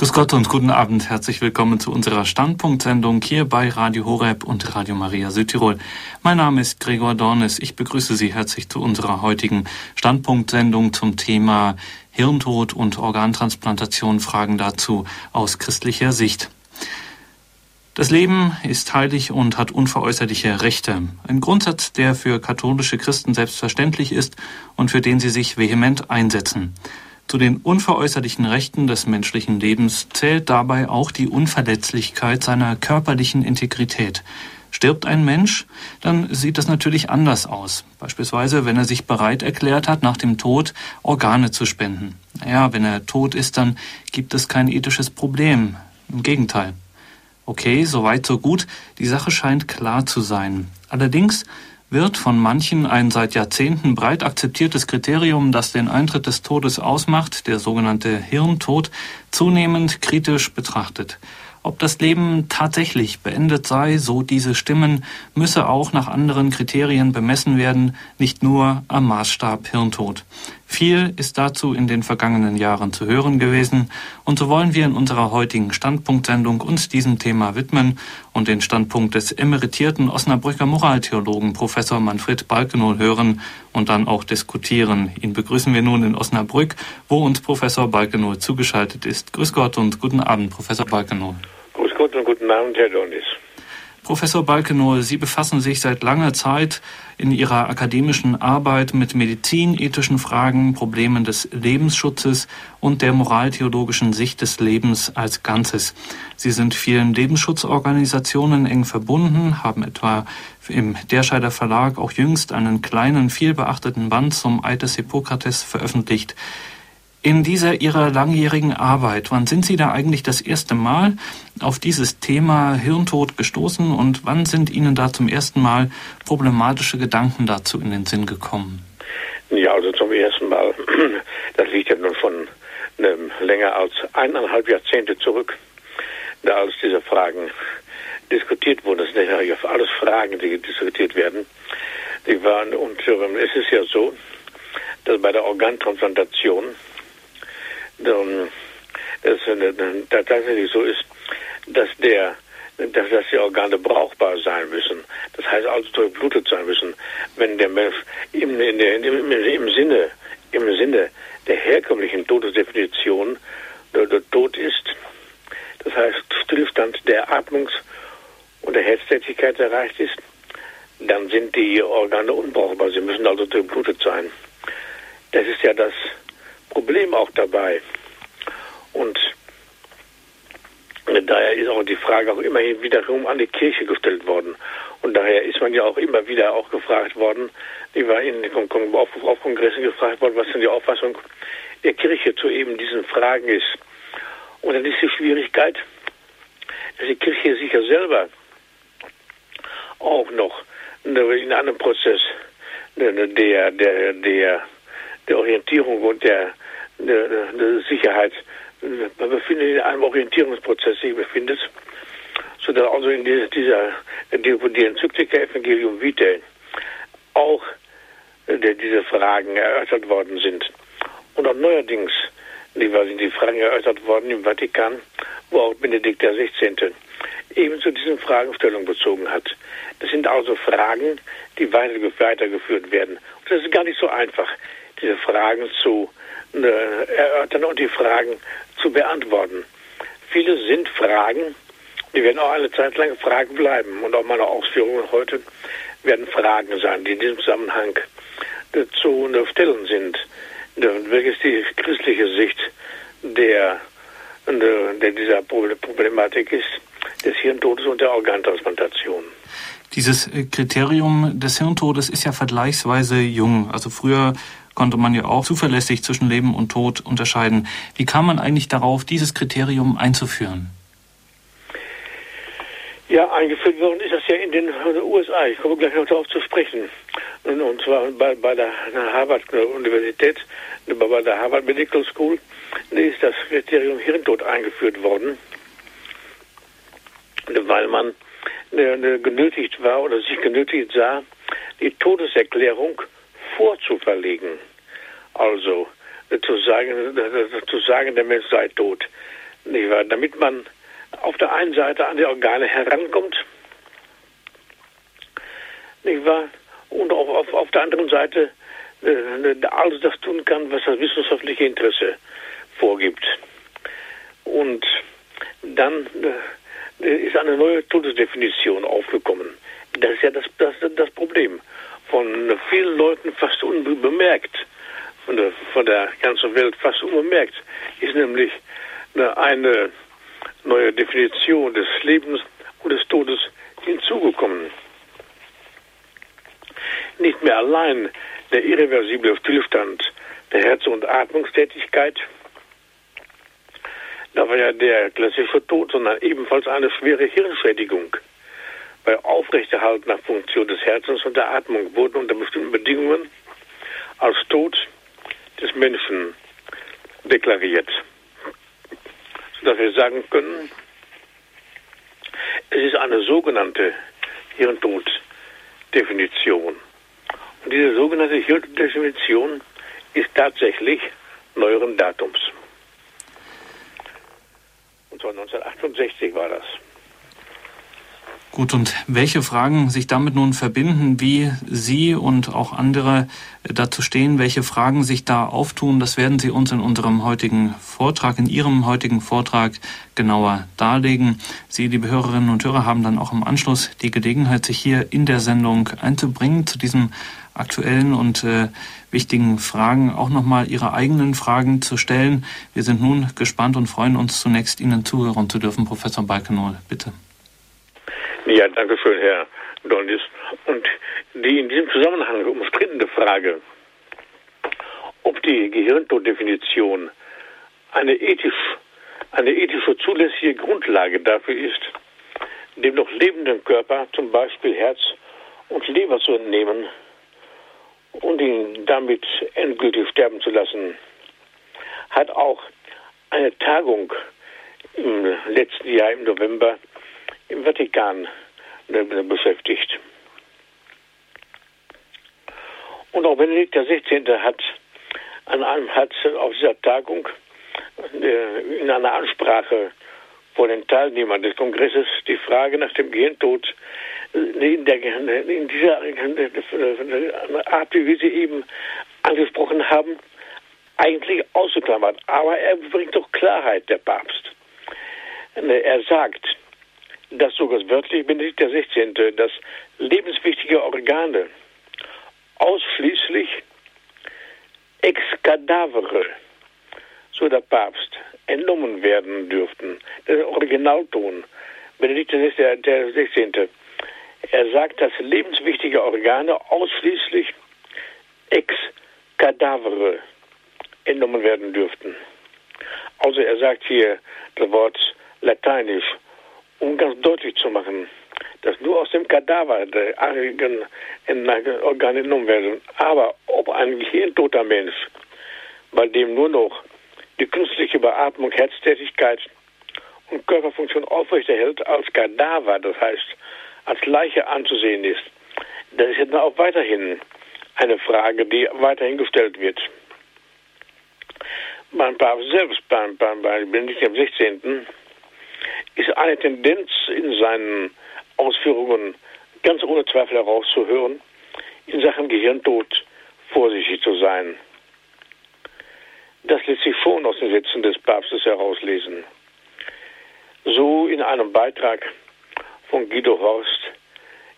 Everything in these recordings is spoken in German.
Grüß Gott und guten Abend. Herzlich willkommen zu unserer Standpunktsendung hier bei Radio Horeb und Radio Maria Südtirol. Mein Name ist Gregor Dornes. Ich begrüße Sie herzlich zu unserer heutigen Standpunktsendung zum Thema Hirntod und Organtransplantation. Fragen dazu aus christlicher Sicht. Das Leben ist heilig und hat unveräußerliche Rechte. Ein Grundsatz, der für katholische Christen selbstverständlich ist und für den sie sich vehement einsetzen. Zu den unveräußerlichen Rechten des menschlichen Lebens zählt dabei auch die Unverletzlichkeit seiner körperlichen Integrität. Stirbt ein Mensch, dann sieht das natürlich anders aus. Beispielsweise, wenn er sich bereit erklärt hat, nach dem Tod Organe zu spenden. Naja, wenn er tot ist, dann gibt es kein ethisches Problem. Im Gegenteil. Okay, soweit so gut. Die Sache scheint klar zu sein. Allerdings wird von manchen ein seit Jahrzehnten breit akzeptiertes Kriterium, das den Eintritt des Todes ausmacht, der sogenannte Hirntod, zunehmend kritisch betrachtet. Ob das Leben tatsächlich beendet sei, so diese Stimmen, müsse auch nach anderen Kriterien bemessen werden, nicht nur am Maßstab Hirntod. Viel ist dazu in den vergangenen Jahren zu hören gewesen, und so wollen wir in unserer heutigen Standpunktsendung uns diesem Thema widmen und den Standpunkt des emeritierten Osnabrücker Moraltheologen Professor Manfred Balkenohl hören und dann auch diskutieren. Ihn begrüßen wir nun in Osnabrück, wo uns Professor Balkenohl zugeschaltet ist. Grüß Gott und guten Abend, Professor Balkenohl. Grüß Gott und guten Abend, Herr Donis. Professor Balkenohl, Sie befassen sich seit langer Zeit in Ihrer akademischen Arbeit mit medizinethischen Fragen, Problemen des Lebensschutzes und der moraltheologischen Sicht des Lebens als Ganzes. Sie sind vielen Lebensschutzorganisationen eng verbunden, haben etwa im Derscheider Verlag auch jüngst einen kleinen, vielbeachteten Band zum Eid des Hippokrates veröffentlicht. In dieser Ihrer langjährigen Arbeit, wann sind Sie da eigentlich das erste Mal auf dieses Thema Hirntod gestoßen und wann sind Ihnen da zum ersten Mal problematische Gedanken dazu in den Sinn gekommen? Ja, also zum ersten Mal, das liegt ja nun von länger als eineinhalb Jahrzehnte zurück, da als diese Fragen diskutiert wurden. Das sind ja alles Fragen, die diskutiert werden. Die waren, und es ist ja so, dass bei der Organtransplantation dass es tatsächlich so ist, dass der dass, dass die Organe brauchbar sein müssen. Das heißt also durchblutet sein müssen. Wenn der Mensch im, der, im, im, Sinne, im Sinne der herkömmlichen Todesdefinition der, der tot ist, das heißt Stillstand der Atmungs- und der Herztätigkeit erreicht ist, dann sind die Organe unbrauchbar. Sie müssen also durchblutet sein. Das ist ja das Problem auch dabei. Und daher ist auch die Frage auch immerhin wiederum an die Kirche gestellt worden. Und daher ist man ja auch immer wieder auch gefragt worden, die war in auf, auf Kongressen gefragt worden, was denn die Auffassung der Kirche zu eben diesen Fragen ist. Und dann ist die Schwierigkeit, dass die Kirche sich ja selber auch noch in einem Prozess der, der, der, der Orientierung und der, der, der Sicherheit man befindet sich in einem Orientierungsprozess sich befindet, sodass also in dieser, dieser die, Enzyklika Evangelium Vitae auch äh, diese Fragen erörtert worden sind. Und auch neuerdings die, die Fragen erörtert worden im Vatikan, wo auch Benedikt XVI. ebenso diesen Fragestellung bezogen hat. Das sind also Fragen, die weitergeführt werden. Und das ist gar nicht so einfach, diese Fragen zu äh, erörtern und die Fragen zu beantworten. Viele sind Fragen, die werden auch eine Zeit lang Fragen bleiben. Und auch meine Ausführungen heute werden Fragen sein, die in diesem Zusammenhang zu stellen sind. Welches die christliche Sicht der, der dieser Problematik ist, des Hirntodes und der Organtransplantation. Dieses Kriterium des Hirntodes ist ja vergleichsweise jung. Also früher konnte man ja auch zuverlässig zwischen Leben und Tod unterscheiden. Wie kam man eigentlich darauf, dieses Kriterium einzuführen? Ja, eingeführt worden ist das ja in den USA. Ich komme gleich noch darauf zu sprechen. Und, zwar bei, bei der Harvard-Universität, bei der Harvard Medical School, ist das Kriterium Hirntod eingeführt worden, weil man genötigt war oder sich genötigt sah, die Todeserklärung vorzuverlegen. Also zu sagen, zu sagen, der Mensch sei tot. damit man auf der einen Seite an die Organe herankommt, nicht wahr? und auf, auf, auf der anderen Seite äh, alles das tun kann, was das wissenschaftliche Interesse vorgibt. Und dann äh, ist eine neue Todesdefinition aufgekommen. Das ist ja das, das, das Problem. Von vielen Leuten fast unbemerkt, von der, von der ganzen Welt fast unbemerkt, ist nämlich eine neue Definition des Lebens und des Todes hinzugekommen. Nicht mehr allein der irreversible Stillstand der Herz- und Atmungstätigkeit, da war ja der klassische Tod, sondern ebenfalls eine schwere Hirnschädigung. Bei aufrechterhaltener Funktion des Herzens und der Atmung wurden unter bestimmten Bedingungen als Tod des Menschen deklariert. Sodass wir sagen können, es ist eine sogenannte Hirntoddefinition. Und diese sogenannte Hirntodefinition ist tatsächlich neueren Datums. Und zwar 1968 war das. Gut, und welche Fragen sich damit nun verbinden, wie Sie und auch andere dazu stehen, welche Fragen sich da auftun, das werden Sie uns in unserem heutigen Vortrag, in Ihrem heutigen Vortrag genauer darlegen. Sie, liebe Hörerinnen und Hörer, haben dann auch im Anschluss die Gelegenheit, sich hier in der Sendung einzubringen zu diesem aktuellen und äh, wichtigen Fragen auch nochmal Ihre eigenen Fragen zu stellen. Wir sind nun gespannt und freuen uns zunächst Ihnen zuhören zu dürfen. Professor Balkenol, bitte. Ja, danke schön, Herr Donis. Und die in diesem Zusammenhang umstrittene Frage, ob die Gehirntoddefinition eine ethisch, eine ethische zulässige Grundlage dafür ist, dem noch lebenden Körper zum Beispiel Herz und Leber zu entnehmen und ihn damit endgültig sterben zu lassen, hat auch eine Tagung im letzten Jahr im November im Vatikan beschäftigt. Und auch Benedikt XVI. hat an einem hat auf dieser Tagung in einer Ansprache vor den Teilnehmern des Kongresses die Frage nach dem Gehirntod äh, in, der, in dieser Art, wie wir sie eben angesprochen haben, eigentlich ausgeklammert. Aber er bringt doch Klarheit, der Papst. Er sagt, dass sogar wörtlich Benedikt XVI., dass lebenswichtige Organe ausschließlich ex cadavere, so der Papst, entnommen werden dürften. Der Originalton, Benedikt 16. Er sagt, dass lebenswichtige Organe ausschließlich ex cadavere entnommen werden dürften. Also er sagt hier das Wort lateinisch um ganz deutlich zu machen, dass nur aus dem Kadaver der Organe entnommen werden. Aber ob ein gehirntoter Mensch, bei dem nur noch die künstliche Beatmung, Herztätigkeit und Körperfunktion aufrechterhält, als Kadaver, das heißt als Leiche anzusehen ist, das ist jetzt auch weiterhin eine Frage, die weiterhin gestellt wird. Beim Papst selbst, beim, beim, bei Benedikt XVI., ist eine Tendenz in seinen Ausführungen ganz ohne Zweifel herauszuhören, in Sachen Gehirntod vorsichtig zu sein. Das lässt sich schon aus den Sätzen des Papstes herauslesen. So in einem Beitrag von Guido Horst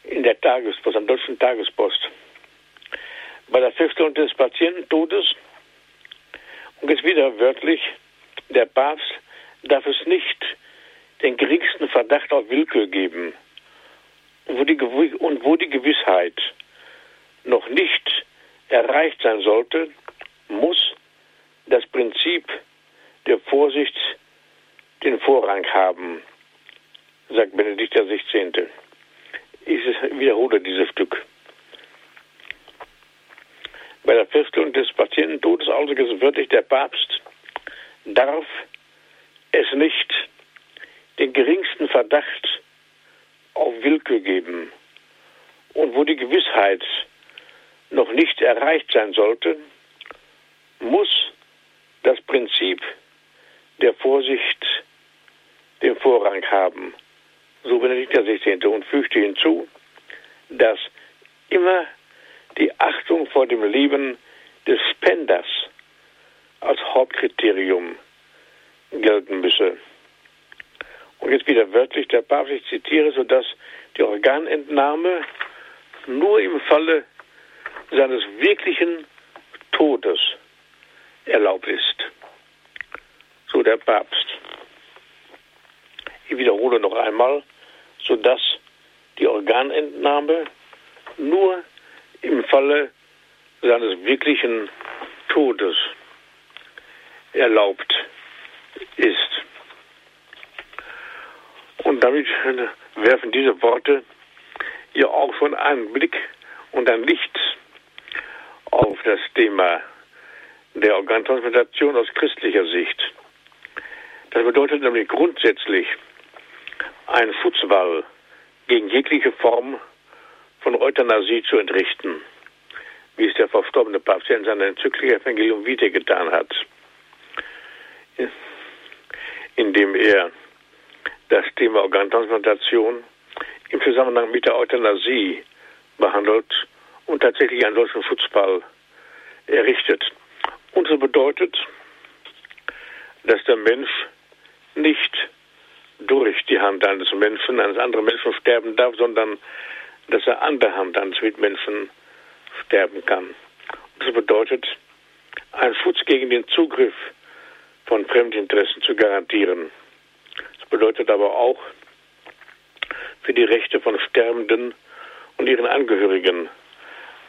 in der Tagespost, am Deutschen Tagespost. Bei der Feststellung des Patiententodes, und jetzt wieder wörtlich, der Papst darf es nicht den geringsten Verdacht auf Willkür geben und wo die, und wo die Gewissheit noch nicht erreicht sein sollte, muss das Prinzip der Vorsicht den Vorrang haben, sagt Benedikt XVI. Ich wiederhole dieses Stück. Bei der Feststellung des Patiententodes, also wörtlich der Papst, darf es nicht den geringsten Verdacht auf Willkür geben und wo die Gewissheit noch nicht erreicht sein sollte, muss das Prinzip der Vorsicht Vorrang haben. So Benedikt der 16. und fügte hinzu, dass immer die Achtung vor dem Leben des Spenders als Hauptkriterium gelten müsse. Und jetzt wieder wörtlich der Papst, ich zitiere, sodass die Organentnahme nur im Falle seines wirklichen Todes erlaubt ist. So der Papst. Ich wiederhole noch einmal, sodass die Organentnahme nur im Falle seines wirklichen Todes erlaubt ist. Und damit werfen diese Worte ja auch schon einen Blick und ein Licht auf das Thema der Organtransplantation aus christlicher Sicht. Das bedeutet nämlich grundsätzlich einen Schutzwall gegen jegliche Form von Euthanasie zu entrichten, wie es der verstorbene Papst in seiner Enzyklika Evangelium Vitae getan hat, indem er das Thema Organtransplantation im Zusammenhang mit der Euthanasie behandelt und tatsächlich einen solchen Schutzfall errichtet. Und so bedeutet, dass der Mensch nicht durch die Hand eines Menschen, eines anderen Menschen sterben darf, sondern dass er an der Hand eines Mitmenschen sterben kann. Und das bedeutet, einen Schutz gegen den Zugriff von Fremdinteressen zu garantieren. Bedeutet aber auch, für die Rechte von Sterbenden und ihren Angehörigen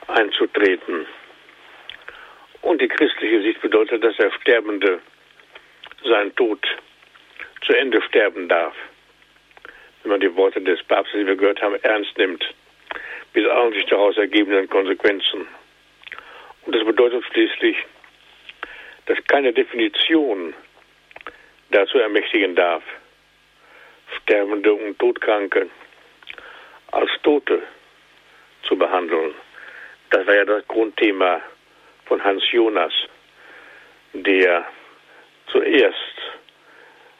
einzutreten. Und die christliche Sicht bedeutet, dass der Sterbende seinen Tod zu Ende sterben darf. Wenn man die Worte des Papstes, die wir gehört haben, ernst nimmt, mit allen sich daraus ergebenden Konsequenzen. Und das bedeutet schließlich, dass keine Definition dazu ermächtigen darf, Sterbende und Todkranke als Tote zu behandeln. Das war ja das Grundthema von Hans Jonas, der zuerst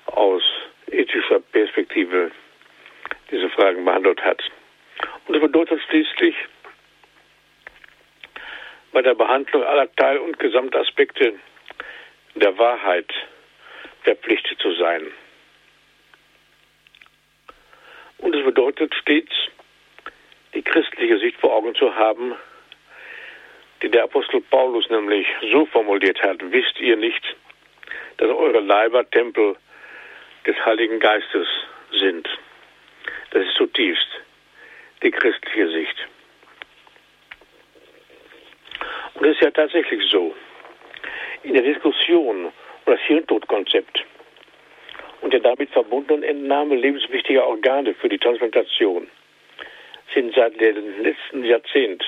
aus ethischer Perspektive diese Fragen behandelt hat. Und das bedeutet schließlich, bei der Behandlung aller Teil- und Gesamtaspekte der Wahrheit verpflichtet zu sein. Und es bedeutet stets, die christliche Sicht vor Augen zu haben, die der Apostel Paulus nämlich so formuliert hat, wisst ihr nicht, dass eure Leiber Tempel des Heiligen Geistes sind. Das ist zutiefst die christliche Sicht. Und es ist ja tatsächlich so, in der Diskussion um das Hirntodkonzept und der damit verbundenen Entnahme lebenswichtiger Organe für die Transplantation sind seit dem letzten Jahrzehnt,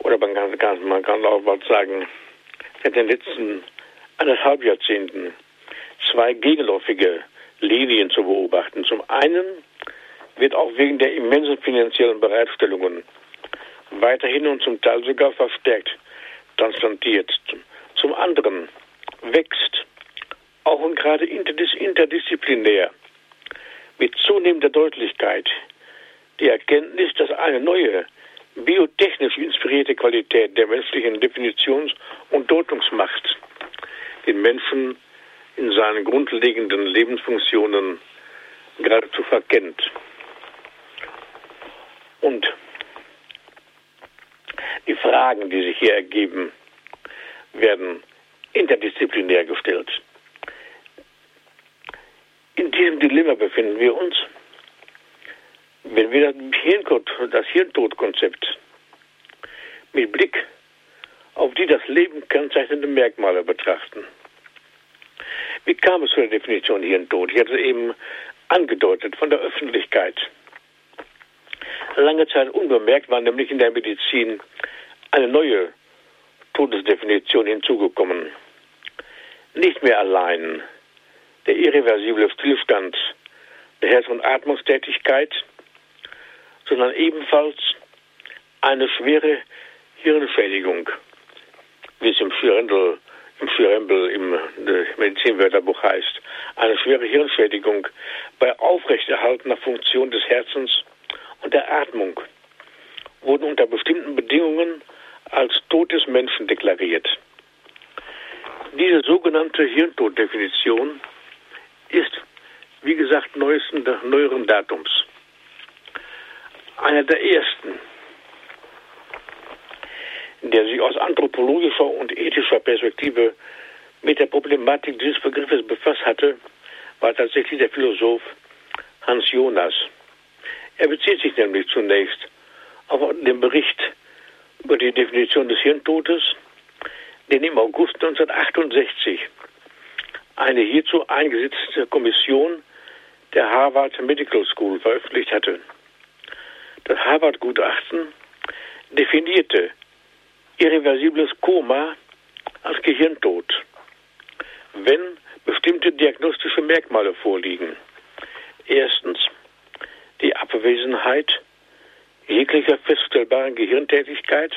oder man kann, man kann auch mal sagen, seit den letzten anderthalb Jahrzehnten zwei gegenläufige Linien zu beobachten. Zum einen wird auch wegen der immensen finanziellen Bereitstellungen weiterhin und zum Teil sogar verstärkt transplantiert. Zum anderen wächst auch und gerade interdisziplinär mit zunehmender Deutlichkeit die Erkenntnis, dass eine neue biotechnisch inspirierte Qualität der menschlichen Definitions- und Deutungsmacht den Menschen in seinen grundlegenden Lebensfunktionen geradezu verkennt. Und die Fragen, die sich hier ergeben, werden interdisziplinär gestellt. In diesem Dilemma befinden wir uns, wenn wir das Hirntodkonzept mit Blick auf die das Leben kennzeichnenden Merkmale betrachten. Wie kam es zu der Definition Hirntod? Ich hatte es eben angedeutet von der Öffentlichkeit. Lange Zeit unbemerkt war nämlich in der Medizin eine neue Todesdefinition hinzugekommen. Nicht mehr allein der irreversible Stillstand der Herz- und Atmungstätigkeit, sondern ebenfalls eine schwere Hirnschädigung, wie es im Schirendel Schrempel im Medizinwörterbuch heißt, eine schwere Hirnschädigung bei aufrechterhaltener Funktion des Herzens und der Atmung wurden unter bestimmten Bedingungen als Tod des Menschen deklariert. Diese sogenannte Hirntoddefinition ist, wie gesagt, neuesten, neueren Datums. Einer der ersten, der sich aus anthropologischer und ethischer Perspektive mit der Problematik dieses Begriffes befasst hatte, war tatsächlich der Philosoph Hans Jonas. Er bezieht sich nämlich zunächst auf den Bericht über die Definition des Hirntodes, den im August 1968 eine hierzu eingesetzte Kommission der Harvard Medical School veröffentlicht hatte. Das Harvard-Gutachten definierte irreversibles Koma als Gehirntod, wenn bestimmte diagnostische Merkmale vorliegen. Erstens die Abwesenheit jeglicher feststellbaren Gehirntätigkeit,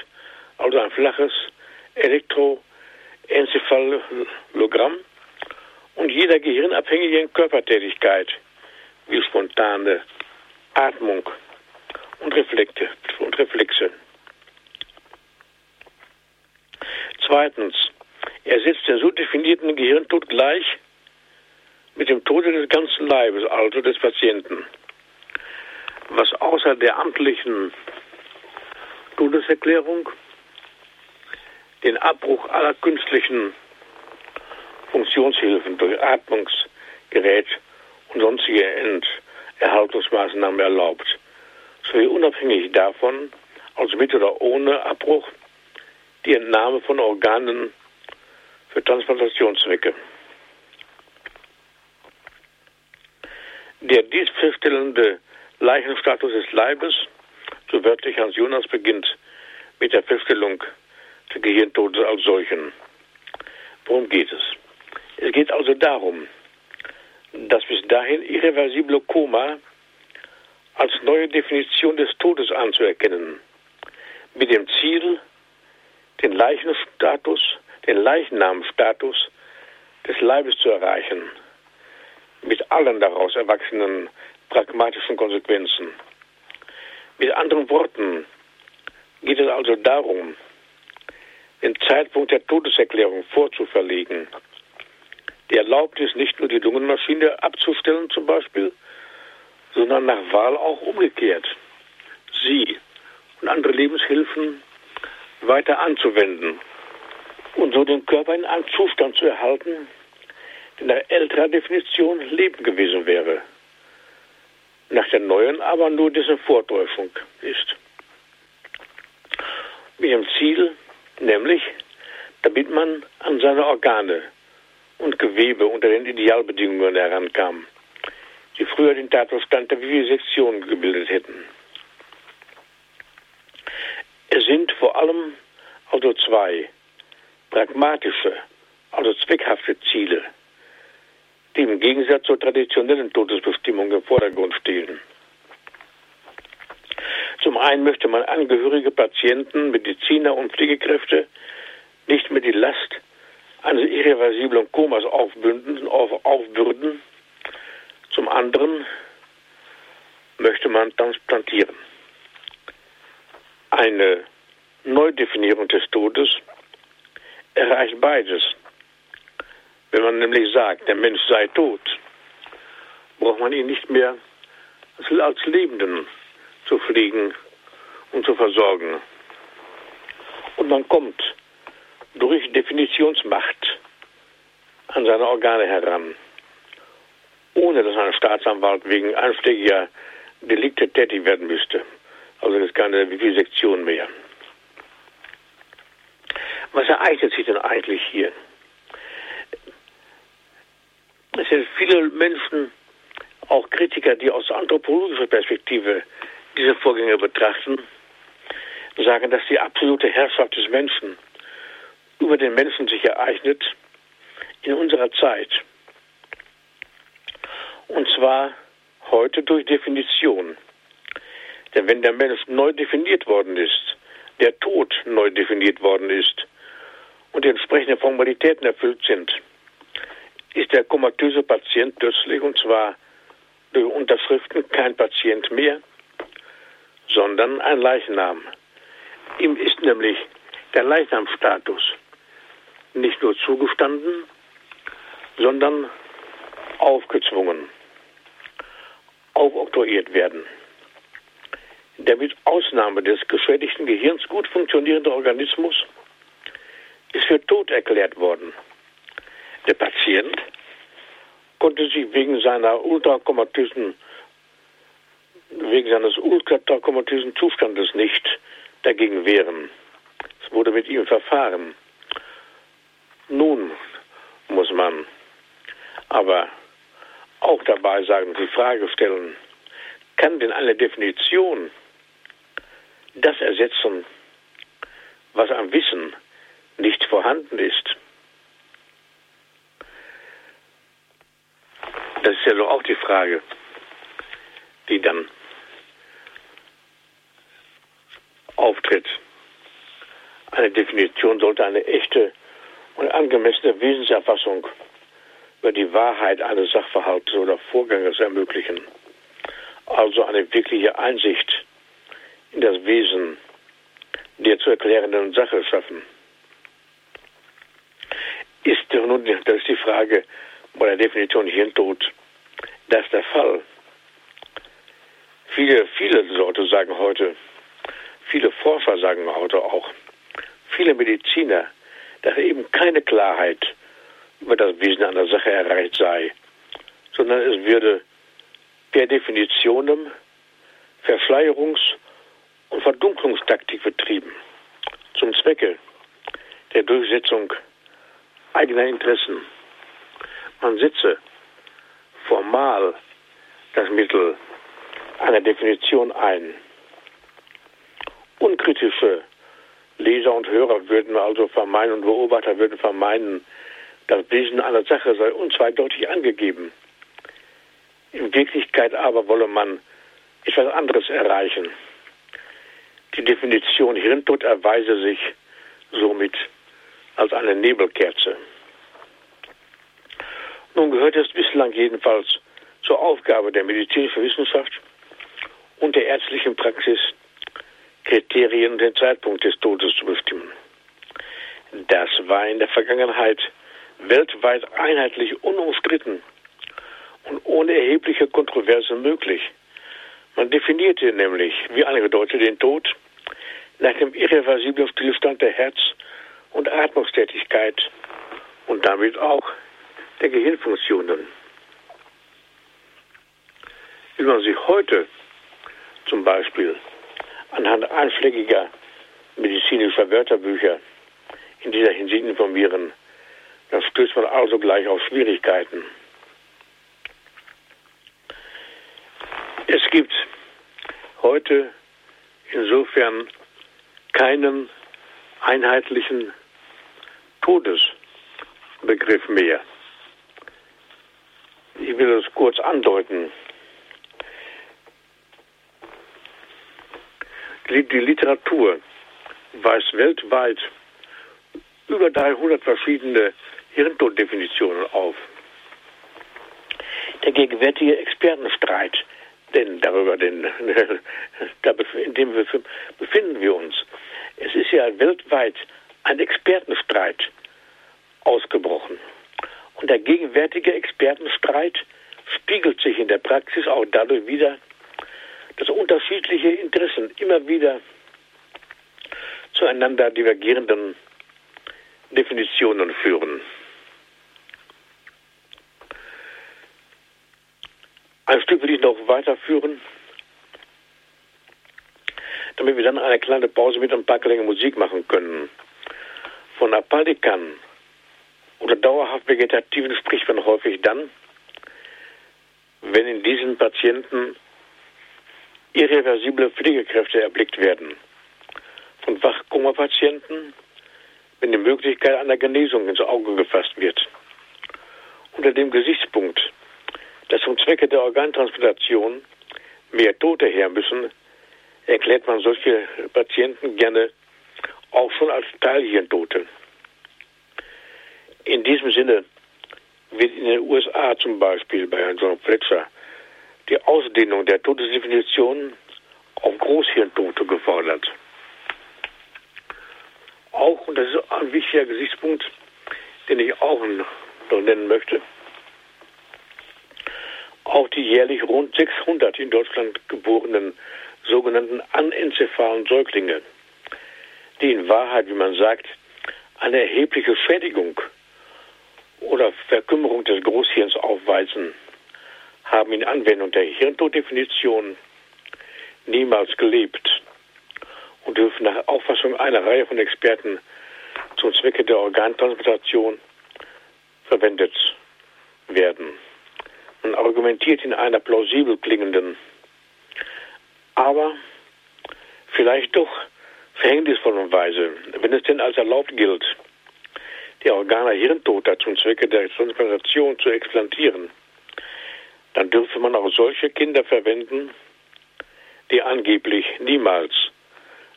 also ein flaches Elektroenzephalogramm und jeder gehirnabhängigen Körpertätigkeit wie spontane Atmung und Reflekte und Reflexe. Zweitens, er setzt den so definierten Gehirntod gleich mit dem Tode des ganzen Leibes, also des Patienten. Was außer der amtlichen Todeserklärung den Abbruch aller künstlichen Funktionshilfen durch Atmungsgerät und sonstige Erhaltungsmaßnahmen erlaubt, sowie unabhängig davon, also mit oder ohne Abbruch, die Entnahme von Organen für Transplantationszwecke. Der dies feststellende Leichenstatus des Leibes, so wörtlich Hans Jonas beginnt mit der Feststellung des Gehirntodes als solchen. Worum geht es? Es geht also darum, das bis dahin irreversible Koma als neue Definition des Todes anzuerkennen, mit dem Ziel, den Leichenstatus, den Leichnamstatus des Leibes zu erreichen, mit allen daraus erwachsenen pragmatischen Konsequenzen. Mit anderen Worten geht es also darum, den Zeitpunkt der Todeserklärung vorzuverlegen. Die Erlaubnis, nicht nur die Lungenmaschine abzustellen zum Beispiel, sondern nach Wahl auch umgekehrt. Sie und andere Lebenshilfen weiter anzuwenden und so den Körper in einem Zustand zu erhalten, der nach älterer Definition Leben gewesen wäre, nach der neuen aber nur dessen Vortäuschung ist. Mit dem Ziel, nämlich, damit man an seine Organe und Gewebe unter den Idealbedingungen herankam, die früher den Tatbestand der Vivisektion gebildet hätten. Es sind vor allem also zwei pragmatische, also zweckhafte Ziele, die im Gegensatz zur traditionellen Todesbestimmung im Vordergrund stehen. Zum einen möchte man Angehörige, Patienten, Mediziner und Pflegekräfte nicht mehr die Last eines irreversiblen Komas aufbünden, auf, aufbürden. Zum anderen möchte man transplantieren eine Neudefinierung des Todes erreicht beides. Wenn man nämlich sagt, der Mensch sei tot, braucht man ihn nicht mehr als Lebenden zu pflegen und zu versorgen. Und man kommt durch Definitionsmacht an seine Organe heran, ohne dass ein Staatsanwalt wegen einschlägiger Delikte tätig werden müsste. Also das ist keine Vivisektion mehr. Was ereignet sich denn eigentlich hier? Es sind viele Menschen, auch Kritiker, die aus anthropologischer Perspektive diese Vorgänge betrachten, sagen, dass die absolute Herrschaft des Menschen über den Menschen sich ereignet in unserer Zeit. Und zwar heute durch Definition. Denn wenn der Mensch neu definiert worden ist, der Tod neu definiert worden ist und die entsprechenden Formalitäten erfüllt sind, ist der komatöse Patient plötzlich, und zwar durch Unterschriften, kein Patient mehr, sondern ein Leichnam. Ihm ist nämlich der Leichnamstatus nicht nur zugestanden, sondern aufgezwungen, aufoktroyiert werden. Der mit Ausnahme des geschädigten Gehirns gut funktionierende Organismus ist für tot erklärt worden. Der Patient konnte sich wegen seiner ultrakomatösen wegen seines ultrakomatösen Zustandes nicht dagegen wehren. Es wurde mit ihm verfahren. Nun muss man aber auch dabei sagen, die Frage stellen, kann denn eine Definition das ersetzen, was am Wissen nicht vorhanden ist? Das ist ja doch auch die Frage, die dann auftritt. Eine Definition sollte eine echte und angemessene Wesenserfassung über die Wahrheit eines Sachverhalts oder Vorganges ermöglichen. Also eine wirkliche Einsicht in das Wesen der zu erklärenden Sache schaffen. Ist nun, das ist die Frage bei der Definition Hirntod, das der Fall. Viele, viele Leute sagen heute, viele Forscher sagen heute auch, viele Mediziner, dass eben keine Klarheit über das Wesen einer Sache erreicht sei, sondern es würde per Definition Verschleierungs- und Verdunklungstaktik betrieben, zum Zwecke der Durchsetzung eigener Interessen. Man setze formal das Mittel einer Definition ein. Unkritische Leser und Hörer würden also vermeinen und Beobachter würden vermeinen, das Wesen einer Sache sei unzweideutig angegeben. In Wirklichkeit aber wolle man etwas anderes erreichen. Die Definition Hirntod erweise sich somit als eine Nebelkerze. Nun gehört es bislang jedenfalls zur Aufgabe der medizinischen Wissenschaft und der ärztlichen Praxis, Kriterien und den Zeitpunkt des Todes zu bestimmen. Das war in der Vergangenheit weltweit einheitlich unumstritten und ohne erhebliche Kontroverse möglich. Man definierte nämlich, wie angedeutet, den Tod nach dem irreversiblen Stillstand der Herz- und Atmungstätigkeit und damit auch der Gehirnfunktionen. Wie man sich heute zum Beispiel anhand einschlägiger medizinischer Wörterbücher in dieser Hinsicht informieren, dann stößt man also gleich auf Schwierigkeiten. Es gibt heute insofern keinen einheitlichen Todesbegriff mehr. Ich will es kurz andeuten. Die Literatur weist weltweit über 300 verschiedene Hirntoddefinitionen auf. Der gegenwärtige Expertenstreit, denn darüber, denn, in dem wir befinden wir uns. Es ist ja weltweit ein Expertenstreit ausgebrochen. Und der gegenwärtige Expertenstreit spiegelt sich in der Praxis auch dadurch wieder, dass unterschiedliche Interessen immer wieder zueinander divergierenden Definitionen führen. Ein Stück will ich noch weiterführen, damit wir dann eine kleine Pause mit ein paar Klänge Musik machen können. Von Apaldikan oder dauerhaft Vegetativen spricht man häufig dann, wenn in diesen Patienten irreversible Pflegekräfte erblickt werden. Von Wachkoma-Patienten, wenn die Möglichkeit einer Genesung ins Auge gefasst wird. Unter dem Gesichtspunkt, dass zum Zwecke der Organtransplantation mehr Tote her müssen, erklärt man solche Patienten gerne auch schon als Teilhirntote. In diesem Sinne wird in den USA zum Beispiel bei Herrn John Fletcher die Ausdehnung der Todesdefinition auf Großhirntote gefordert. Auch, und das ist ein wichtiger Gesichtspunkt, den ich auch noch nennen möchte, auch die jährlich rund 600 in Deutschland geborenen sogenannten anenzephalen Säuglinge, die in Wahrheit, wie man sagt, eine erhebliche Schädigung oder Verkümmerung des Großhirns aufweisen, haben in Anwendung der Hirntoddefinition niemals gelebt und dürfen nach Auffassung einer Reihe von Experten zum Zwecke der Organtransplantation verwendet werden. Man argumentiert in einer plausibel klingenden, aber vielleicht doch verhängnisvollen Weise, wenn es denn als erlaubt gilt, die Organe Hirntoter zum Zwecke der Transplantation zu explantieren, dann dürfe man auch solche Kinder verwenden, die angeblich niemals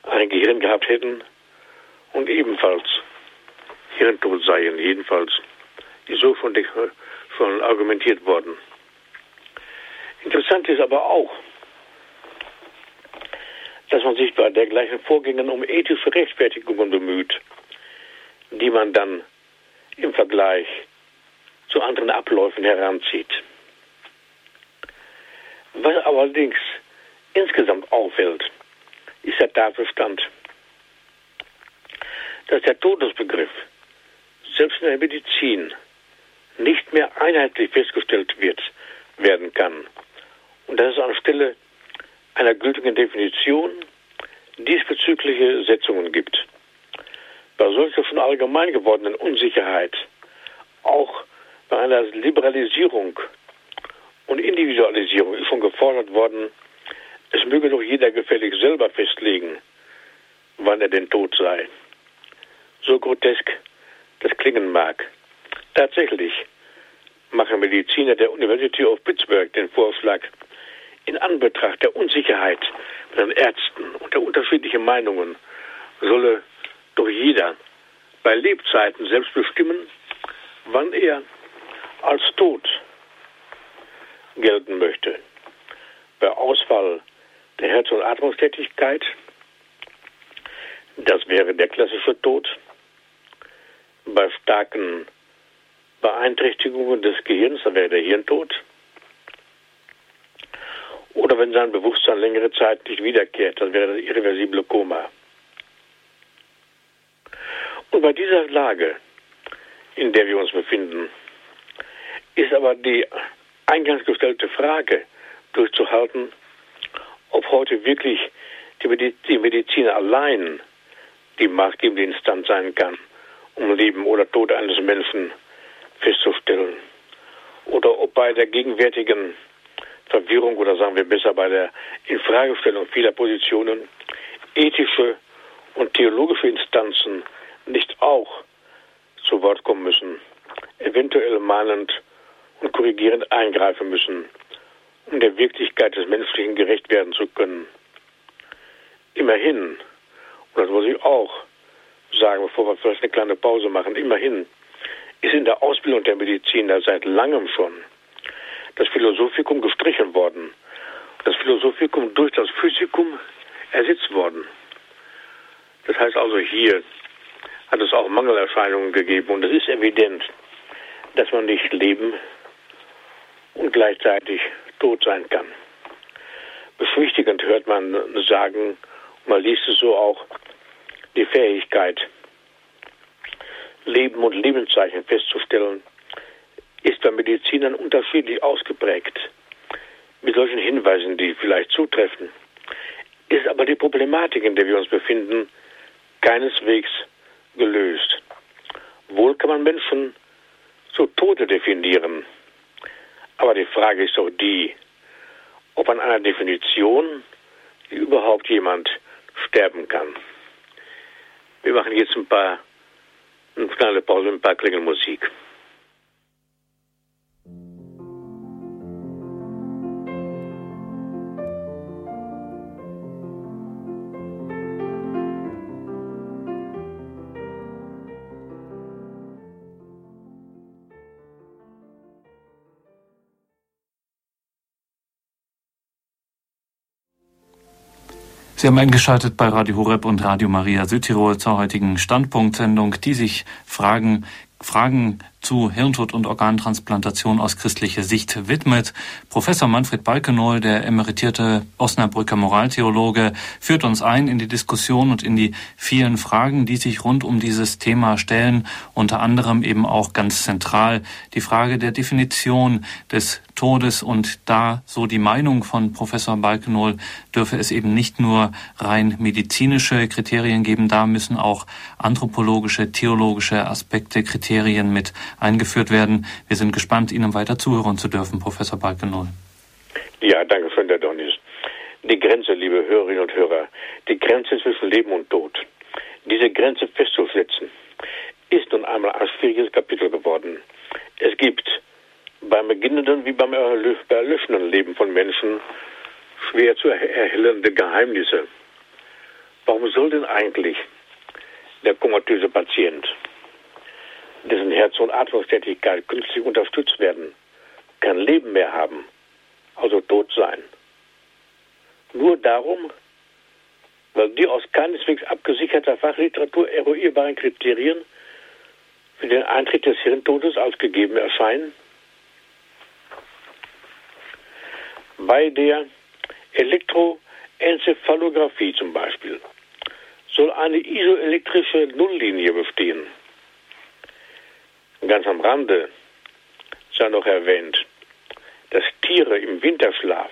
ein Gehirn gehabt hätten und ebenfalls hirntot seien. Jedenfalls so von, von argumentiert worden. Interessant ist aber auch, dass man sich bei dergleichen Vorgängen um ethische Rechtfertigungen bemüht, die man dann im Vergleich zu anderen Abläufen heranzieht. Was allerdings insgesamt auffällt, ist der Tatbestand, dass der Todesbegriff selbst in der Medizin nicht mehr einheitlich festgestellt wird, werden kann. Und dass es anstelle einer gültigen Definition diesbezügliche Setzungen gibt. Bei solcher schon allgemein gewordenen Unsicherheit, auch bei einer Liberalisierung und Individualisierung ist schon gefordert worden, es möge doch jeder gefällig selber festlegen, wann er denn tot sei. So grotesk das klingen mag. Tatsächlich machen Mediziner der University of Pittsburgh den Vorschlag, in Anbetracht der Unsicherheit bei den Ärzten und der unterschiedlichen Meinungen solle doch jeder bei Lebzeiten selbst bestimmen, wann er als tot gelten möchte. Bei Ausfall der Herz- und Atmungstätigkeit, das wäre der klassische Tod. Bei starken Beeinträchtigungen des Gehirns, das wäre der Hirntod. Oder wenn sein Bewusstsein längere Zeit nicht wiederkehrt, das wäre das irreversible Koma. Und bei dieser Lage, in der wir uns befinden, ist aber die eingangs gestellte Frage durchzuhalten, ob heute wirklich die Medizin allein die maßgebende Instanz sein kann, um Leben oder Tod eines Menschen festzustellen. Oder ob bei der gegenwärtigen Verwirrung oder sagen wir besser bei der Infragestellung vieler Positionen ethische und theologische Instanzen nicht auch zu Wort kommen müssen, eventuell mahnend und korrigierend eingreifen müssen, um der Wirklichkeit des Menschlichen gerecht werden zu können. Immerhin, und das muss ich auch sagen, bevor wir vielleicht eine kleine Pause machen, immerhin ist in der Ausbildung der Mediziner seit langem schon das Philosophikum gestrichen worden. Das Philosophikum durch das Physikum ersetzt worden. Das heißt also, hier hat es auch Mangelerscheinungen gegeben und es ist evident, dass man nicht leben und gleichzeitig tot sein kann. Beschwichtigend hört man sagen, man liest es so auch, die Fähigkeit, Leben und Lebenszeichen festzustellen, ist bei Medizinern unterschiedlich ausgeprägt. Mit solchen Hinweisen, die vielleicht zutreffen, ist aber die Problematik, in der wir uns befinden, keineswegs gelöst. Wohl kann man Menschen zu Tode definieren, aber die Frage ist doch die, ob an einer Definition überhaupt jemand sterben kann. Wir machen jetzt ein paar, eine kleine Pause, ein paar Klingelmusik. Sie haben eingeschaltet bei Radio Horeb und Radio Maria Südtirol zur heutigen Standpunktsendung, die sich Fragen, Fragen zu Hirntod und Organtransplantation aus christlicher Sicht widmet. Professor Manfred Balkenohl, der emeritierte Osnabrücker Moraltheologe, führt uns ein in die Diskussion und in die vielen Fragen, die sich rund um dieses Thema stellen, unter anderem eben auch ganz zentral die Frage der Definition des Todes und da so die Meinung von Professor Balkenohl dürfe es eben nicht nur rein medizinische Kriterien geben, da müssen auch anthropologische, theologische Aspekte, Kriterien mit eingeführt werden. Wir sind gespannt, Ihnen weiter zuhören zu dürfen, Professor Balkenohl. Ja, danke schön, Herr Donis. Die Grenze, liebe Hörerinnen und Hörer, die Grenze zwischen Leben und Tod, diese Grenze festzusetzen, ist nun einmal ein schwieriges Kapitel geworden. Es gibt beim beginnenden wie beim erlöschenden Leben von Menschen schwer zu erhellende Geheimnisse. Warum soll denn eigentlich der komatöse Patient dessen Herz- und Atmungstätigkeit künstlich unterstützt werden, kein Leben mehr haben, also tot sein. Nur darum, weil die aus keineswegs abgesicherter Fachliteratur eruierbaren Kriterien für den Eintritt des Hirntodes als gegeben erscheinen? Bei der Elektroenzephalographie zum Beispiel soll eine isoelektrische Nulllinie bestehen. Ganz am Rande sei noch erwähnt, dass Tiere im Winterschlaf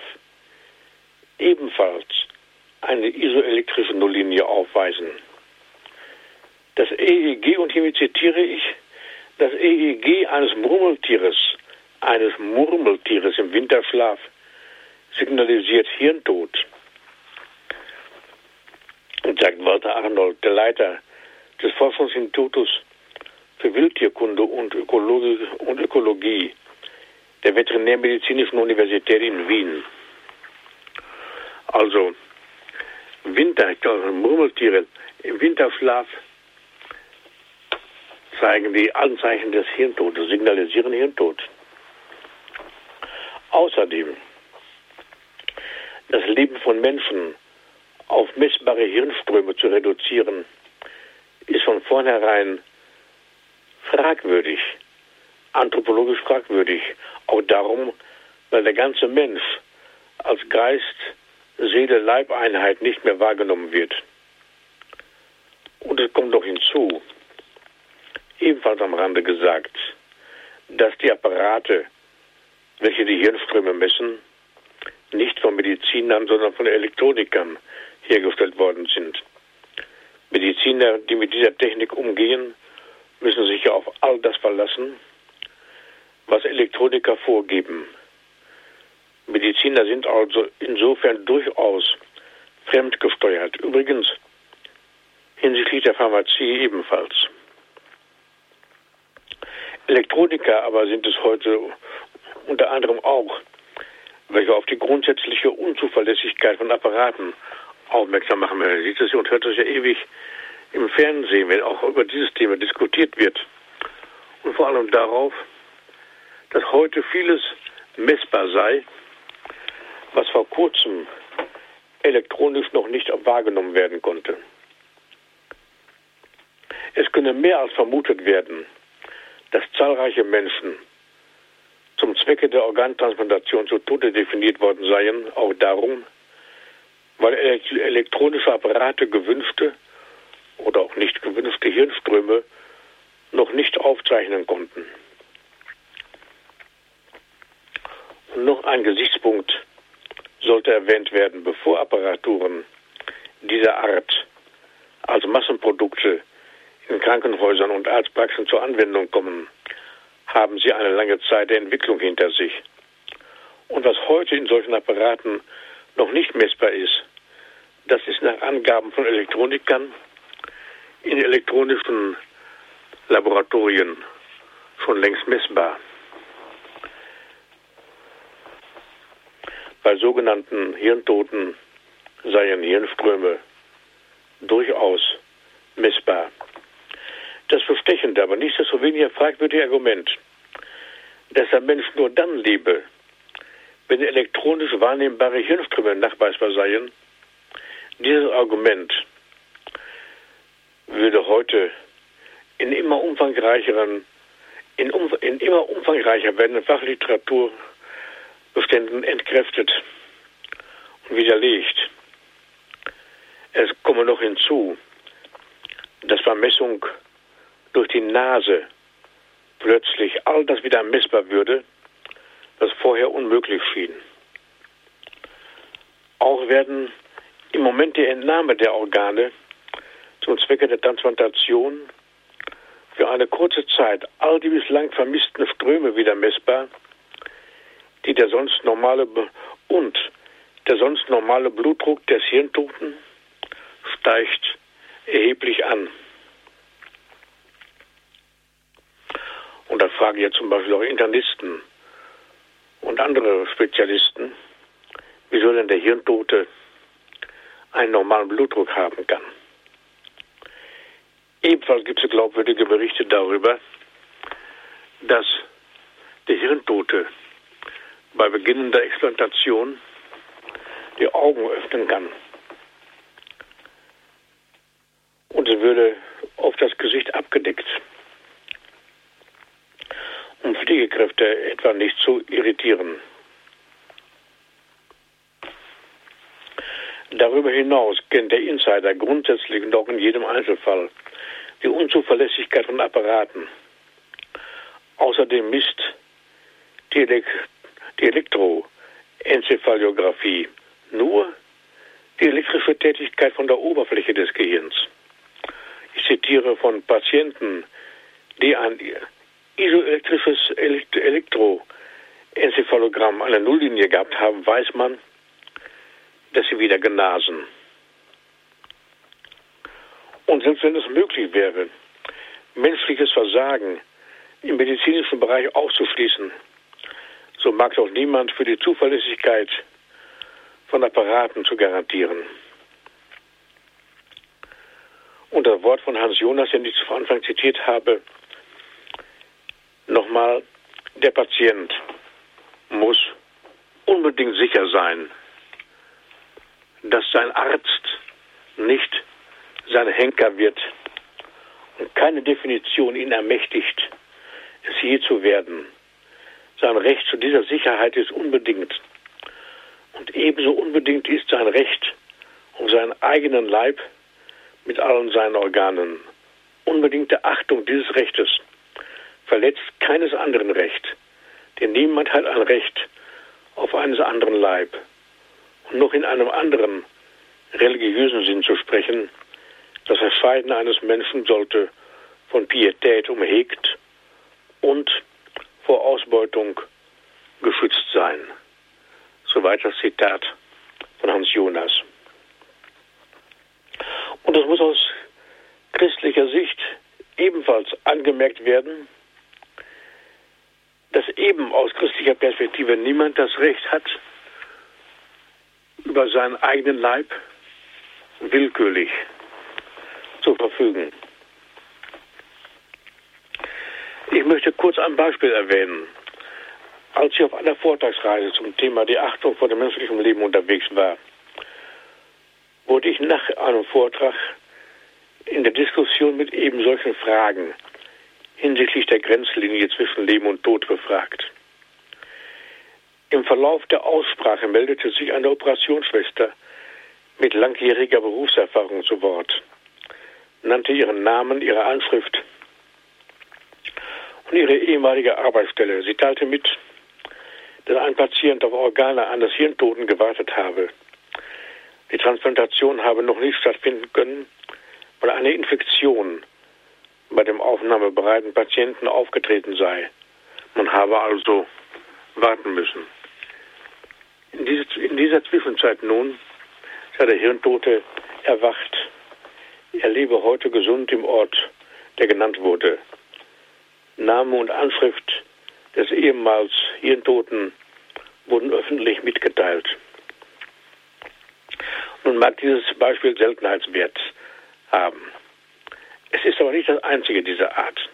ebenfalls eine isoelektrische Nulllinie aufweisen. Das EEG, und hiermit zitiere ich, das EEG eines Murmeltieres, eines Murmeltieres im Winterschlaf signalisiert Hirntod. Und sagt Walter Arnold, der Leiter des Forschungsinstituts für Wildtierkunde und Ökologie, und Ökologie der Veterinärmedizinischen Universität in Wien. Also Winter, Murmeltiere im Winterschlaf zeigen die Anzeichen des Hirntodes, signalisieren Hirntod. Außerdem das Leben von Menschen auf messbare Hirnströme zu reduzieren, ist von vornherein fragwürdig, anthropologisch fragwürdig. Auch darum, weil der ganze Mensch als Geist, Seele, Leibeinheit nicht mehr wahrgenommen wird. Und es kommt noch hinzu, ebenfalls am Rande gesagt, dass die Apparate, welche die Hirnströme messen, nicht von Medizinern, sondern von Elektronikern hergestellt worden sind. Mediziner, die mit dieser Technik umgehen, müssen sich ja auf all das verlassen, was Elektroniker vorgeben. Mediziner sind also insofern durchaus fremdgesteuert. Übrigens hinsichtlich der Pharmazie ebenfalls. Elektroniker aber sind es heute unter anderem auch welche auf die grundsätzliche Unzuverlässigkeit von Apparaten aufmerksam machen. Man sieht es und hört es ja ewig im Fernsehen, wenn auch über dieses Thema diskutiert wird. Und vor allem darauf, dass heute vieles messbar sei, was vor kurzem elektronisch noch nicht wahrgenommen werden konnte. Es könne mehr als vermutet werden, dass zahlreiche Menschen zum Zwecke der Organtransplantation zu Tode definiert worden seien, auch darum, weil elektronische Apparate gewünschte oder auch nicht gewünschte Hirnströme noch nicht aufzeichnen konnten. Und noch ein Gesichtspunkt sollte erwähnt werden, bevor Apparaturen dieser Art als Massenprodukte in Krankenhäusern und Arztpraxen zur Anwendung kommen, haben sie eine lange Zeit der Entwicklung hinter sich. Und was heute in solchen Apparaten noch nicht messbar ist, das ist nach Angaben von Elektronikern in elektronischen Laboratorien schon längst messbar. Bei sogenannten Hirntoten seien Hirnströme durchaus messbar. Das verstechende, aber nichtsdestoweniger fragwürdige Argument, dass der Mensch nur dann lebe, wenn elektronisch wahrnehmbare Hirnströme nachweisbar seien, Dieses Argument würde heute in immer umfangreicheren, in, um, in immer umfangreicher werdenden Fachliteraturbeständen entkräftet und widerlegt. Es komme noch hinzu, dass bei Messung durch die Nase plötzlich all das wieder messbar würde, was vorher unmöglich schien. Auch werden im Moment der Entnahme der Organe zum Zwecke der Transplantation für eine kurze Zeit all die bislang vermissten Ströme wieder messbar, die der sonst normale Be und der sonst normale Blutdruck des Hirntoten steigt erheblich an. Und da fragen ja zum Beispiel auch Internisten und andere Spezialisten, wieso denn der Hirntote einen normalen Blutdruck haben kann. Ebenfalls gibt es glaubwürdige Berichte darüber, dass der Hirntote bei Beginn der Explantation die Augen öffnen kann. Und es würde auf das Gesicht abgedeckt, um Pflegekräfte etwa nicht zu irritieren. Darüber hinaus kennt der Insider grundsätzlich und auch in jedem Einzelfall die Unzuverlässigkeit von Apparaten. Außerdem misst die, Elek die Elektroenzephalographie nur die elektrische Tätigkeit von der Oberfläche des Gehirns. Ich zitiere von Patienten, die ein isoelektrisches Elektroenzephalogramm an der Nulllinie gehabt haben, weiß man, dass sie wieder genasen. Und selbst wenn es möglich wäre, menschliches Versagen im medizinischen Bereich auszuschließen, so mag doch niemand für die Zuverlässigkeit von Apparaten zu garantieren. Und das Wort von Hans Jonas, den ich zu Anfang zitiert habe, nochmal, der Patient muss unbedingt sicher sein, dass sein Arzt nicht sein Henker wird und keine Definition ihn ermächtigt, es je zu werden. Sein Recht zu dieser Sicherheit ist unbedingt. Und ebenso unbedingt ist sein Recht auf seinen eigenen Leib mit allen seinen Organen. Unbedingte Achtung dieses Rechtes verletzt keines anderen Recht, denn niemand hat ein Recht auf eines anderen Leib. Noch in einem anderen religiösen Sinn zu sprechen, das Erscheiden eines Menschen sollte von Pietät umhegt und vor Ausbeutung geschützt sein. Soweit das Zitat von Hans Jonas. Und es muss aus christlicher Sicht ebenfalls angemerkt werden, dass eben aus christlicher Perspektive niemand das Recht hat, über seinen eigenen Leib willkürlich zu verfügen. Ich möchte kurz ein Beispiel erwähnen. Als ich auf einer Vortragsreise zum Thema die Achtung vor dem menschlichen Leben unterwegs war, wurde ich nach einem Vortrag in der Diskussion mit eben solchen Fragen hinsichtlich der Grenzlinie zwischen Leben und Tod befragt. Im Verlauf der Aussprache meldete sich eine Operationsschwester mit langjähriger Berufserfahrung zu Wort, nannte ihren Namen, ihre Anschrift und ihre ehemalige Arbeitsstelle. Sie teilte mit, dass ein Patient auf Organe eines Hirntoten gewartet habe. Die Transplantation habe noch nicht stattfinden können, weil eine Infektion bei dem aufnahmebereiten Patienten aufgetreten sei. Man habe also warten müssen. In, diese, in dieser Zwischenzeit nun sei der Hirntote erwacht. Er lebe heute gesund im Ort, der genannt wurde. Name und Anschrift des ehemals Hirntoten wurden öffentlich mitgeteilt. Nun mag dieses Beispiel Seltenheitswert haben. Es ist aber nicht das einzige dieser Art.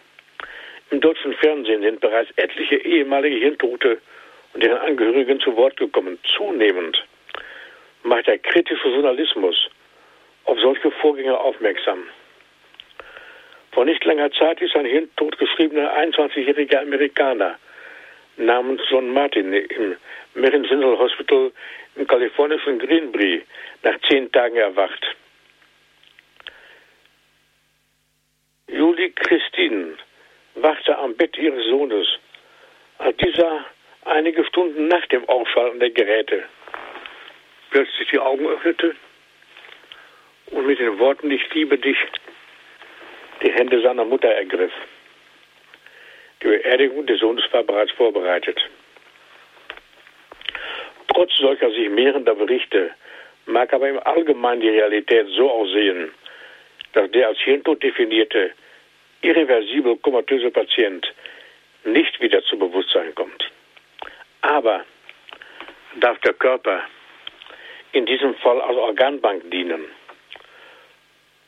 Im deutschen Fernsehen sind bereits etliche ehemalige Hirntote und deren Angehörigen zu Wort gekommen. Zunehmend macht der kritische Journalismus auf solche Vorgänge aufmerksam. Vor nicht langer Zeit ist ein hirntod geschriebener 21-jähriger Amerikaner namens John Martin im Marin General Hospital im kalifornischen Greenbury nach zehn Tagen erwacht. Julie Christine wachte am Bett ihres Sohnes, als dieser einige Stunden nach dem Aufschalten der Geräte plötzlich die Augen öffnete und mit den Worten Ich liebe dich die Hände seiner Mutter ergriff. Die Beerdigung des Sohnes war bereits vorbereitet. Trotz solcher sich mehrender Berichte mag aber im Allgemeinen die Realität so aussehen, dass der als Hirntod definierte, irreversibel komatöse Patient nicht wieder zu Bewusstsein kommt. Aber darf der Körper in diesem Fall als Organbank dienen.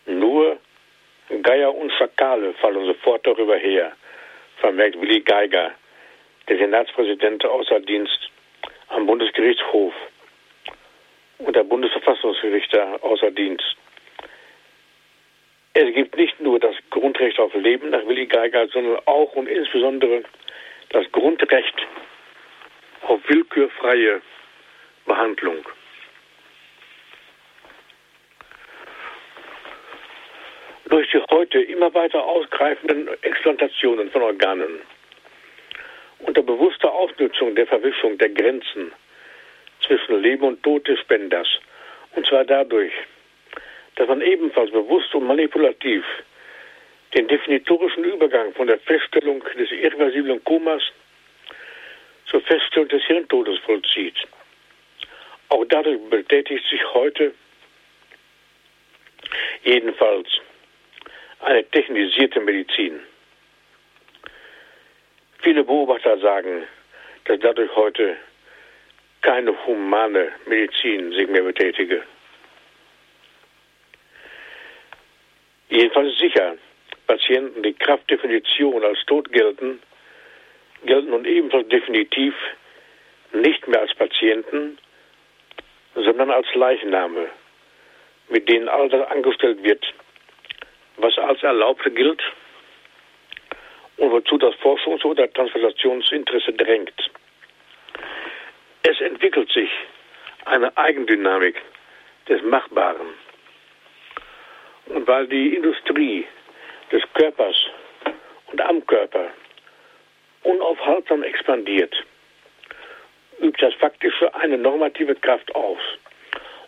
Nur Geier und Schakale fallen sofort darüber her, vermerkt Willi Geiger, der Senatspräsident außer Dienst am Bundesgerichtshof und der Bundesverfassungsrichter außer Dienst. Es gibt nicht nur das Grundrecht auf Leben nach Willi Geiger, sondern auch und insbesondere das Grundrecht auf willkürfreie Behandlung. Durch die heute immer weiter ausgreifenden Explantationen von Organen unter bewusster Ausnutzung der Verwischung der Grenzen zwischen Leben und Tod des Spenders, und zwar dadurch, dass man ebenfalls bewusst und manipulativ den definitorischen Übergang von der Feststellung des irreversiblen Komas zur Feststellung des Hirntodes vollzieht. Auch dadurch betätigt sich heute jedenfalls eine technisierte Medizin. Viele Beobachter sagen, dass dadurch heute keine humane Medizin sich mehr betätige. Jedenfalls sicher, Patienten, die Kraftdefinition als tot gelten, gelten nun ebenfalls definitiv nicht mehr als Patienten, sondern als Leichname, mit denen all das angestellt wird, was als erlaubt gilt und wozu das Forschungs- oder Transplantationsinteresse drängt. Es entwickelt sich eine Eigendynamik des Machbaren. Und weil die Industrie des Körpers und am Körper unaufhaltsam expandiert, übt das Faktische eine normative Kraft aus.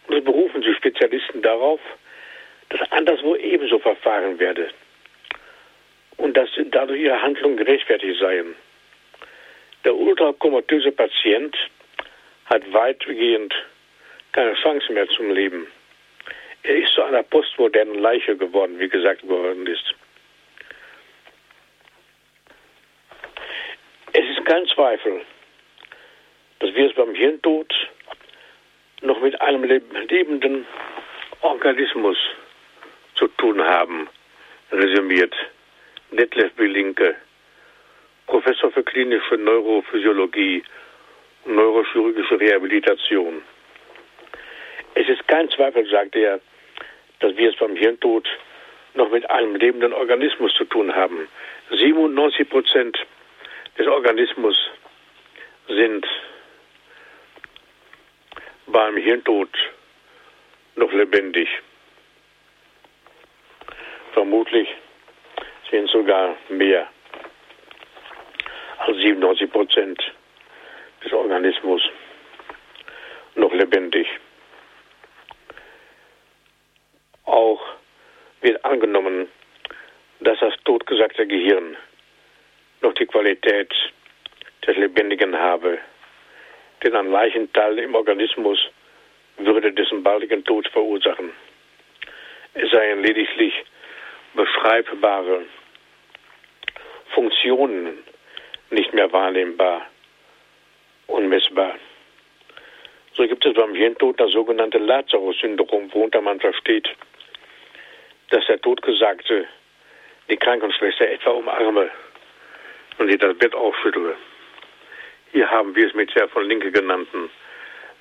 Und es berufen sich Spezialisten darauf, dass anderswo ebenso verfahren werde und dass dadurch ihre Handlungen gerechtfertigt seien. Der ultrakomatöse Patient hat weitgehend keine Chance mehr zum Leben. Er ist zu einer postmodernen Leiche geworden, wie gesagt worden ist. Es ist kein Zweifel, dass wir es beim Hirntod noch mit einem lebenden Organismus zu tun haben, resümiert Detlef Belinke, Professor für klinische Neurophysiologie und neurochirurgische Rehabilitation. Es ist kein Zweifel, sagt er, dass wir es beim Hirntod noch mit einem lebenden Organismus zu tun haben. 97 Prozent des Organismus sind beim Hirntod noch lebendig. Vermutlich sind sogar mehr als 97 Prozent des Organismus noch lebendig. Auch wird angenommen, dass das totgesagte Gehirn noch die Qualität des Lebendigen habe, denn ein Leichenteil im Organismus würde dessen baldigen Tod verursachen. Es seien lediglich beschreibbare Funktionen nicht mehr wahrnehmbar und messbar. So gibt es beim Hirntod das sogenannte Lazarus-Syndrom, worunter man versteht, dass der Todgesagte die Krankenschwester etwa umarme und sie das Bett aufschüttle. Hier haben wir es mit der von Linke genannten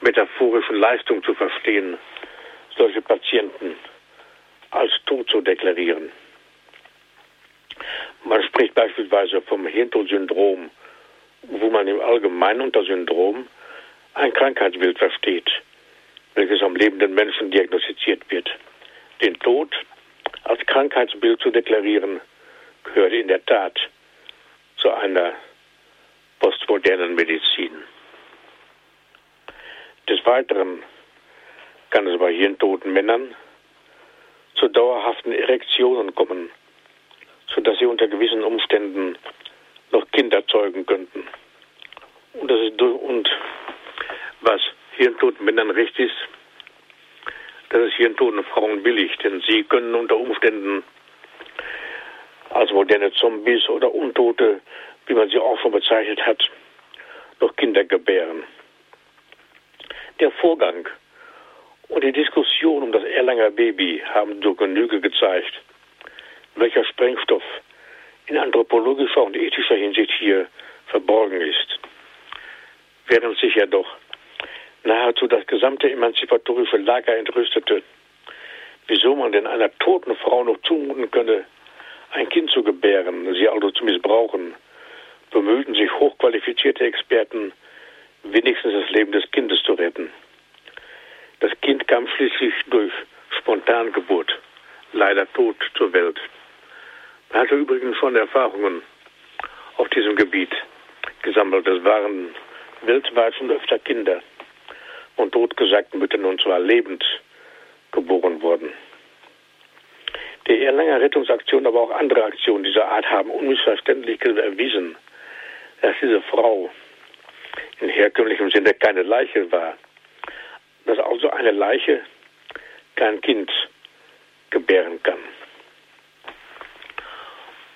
metaphorischen Leistung zu verstehen, solche Patienten als tot zu deklarieren. Man spricht beispielsweise vom Hirntodsyndrom, wo man im Allgemeinen unter Syndrom ein Krankheitsbild versteht, welches am lebenden Menschen diagnostiziert wird. Den Tod als Krankheitsbild zu deklarieren, gehört in der Tat zu einer postmodernen Medizin. Des Weiteren kann es bei hirntoten Männern zu dauerhaften Erektionen kommen, sodass sie unter gewissen Umständen noch Kinder zeugen könnten. Und, das ist, und was hirntoten Männern recht ist, dass es hirntoten Frauen billigt, denn sie können unter Umständen als moderne Zombies oder Untote, wie man sie auch schon bezeichnet hat, noch Kinder gebären. Der Vorgang und die Diskussion um das Erlanger Baby haben zur Genüge gezeigt, welcher Sprengstoff in anthropologischer und ethischer Hinsicht hier verborgen ist. Während sich ja doch nahezu das gesamte emanzipatorische Lager entrüstete, wieso man denn einer toten Frau noch zumuten könne, ein Kind zu gebären, sie also zu missbrauchen, bemühten sich hochqualifizierte Experten, wenigstens das Leben des Kindes zu retten. Das Kind kam schließlich durch Spontangeburt, leider tot, zur Welt. Man hatte übrigens schon Erfahrungen auf diesem Gebiet gesammelt. Es waren weltweit schon öfter Kinder und totgesagten Müttern und zwar lebend geboren worden. Die Erlanger Rettungsaktion, aber auch andere Aktionen dieser Art haben unmissverständlich erwiesen, dass diese Frau in herkömmlichem Sinne keine Leiche war, dass also eine Leiche kein Kind gebären kann.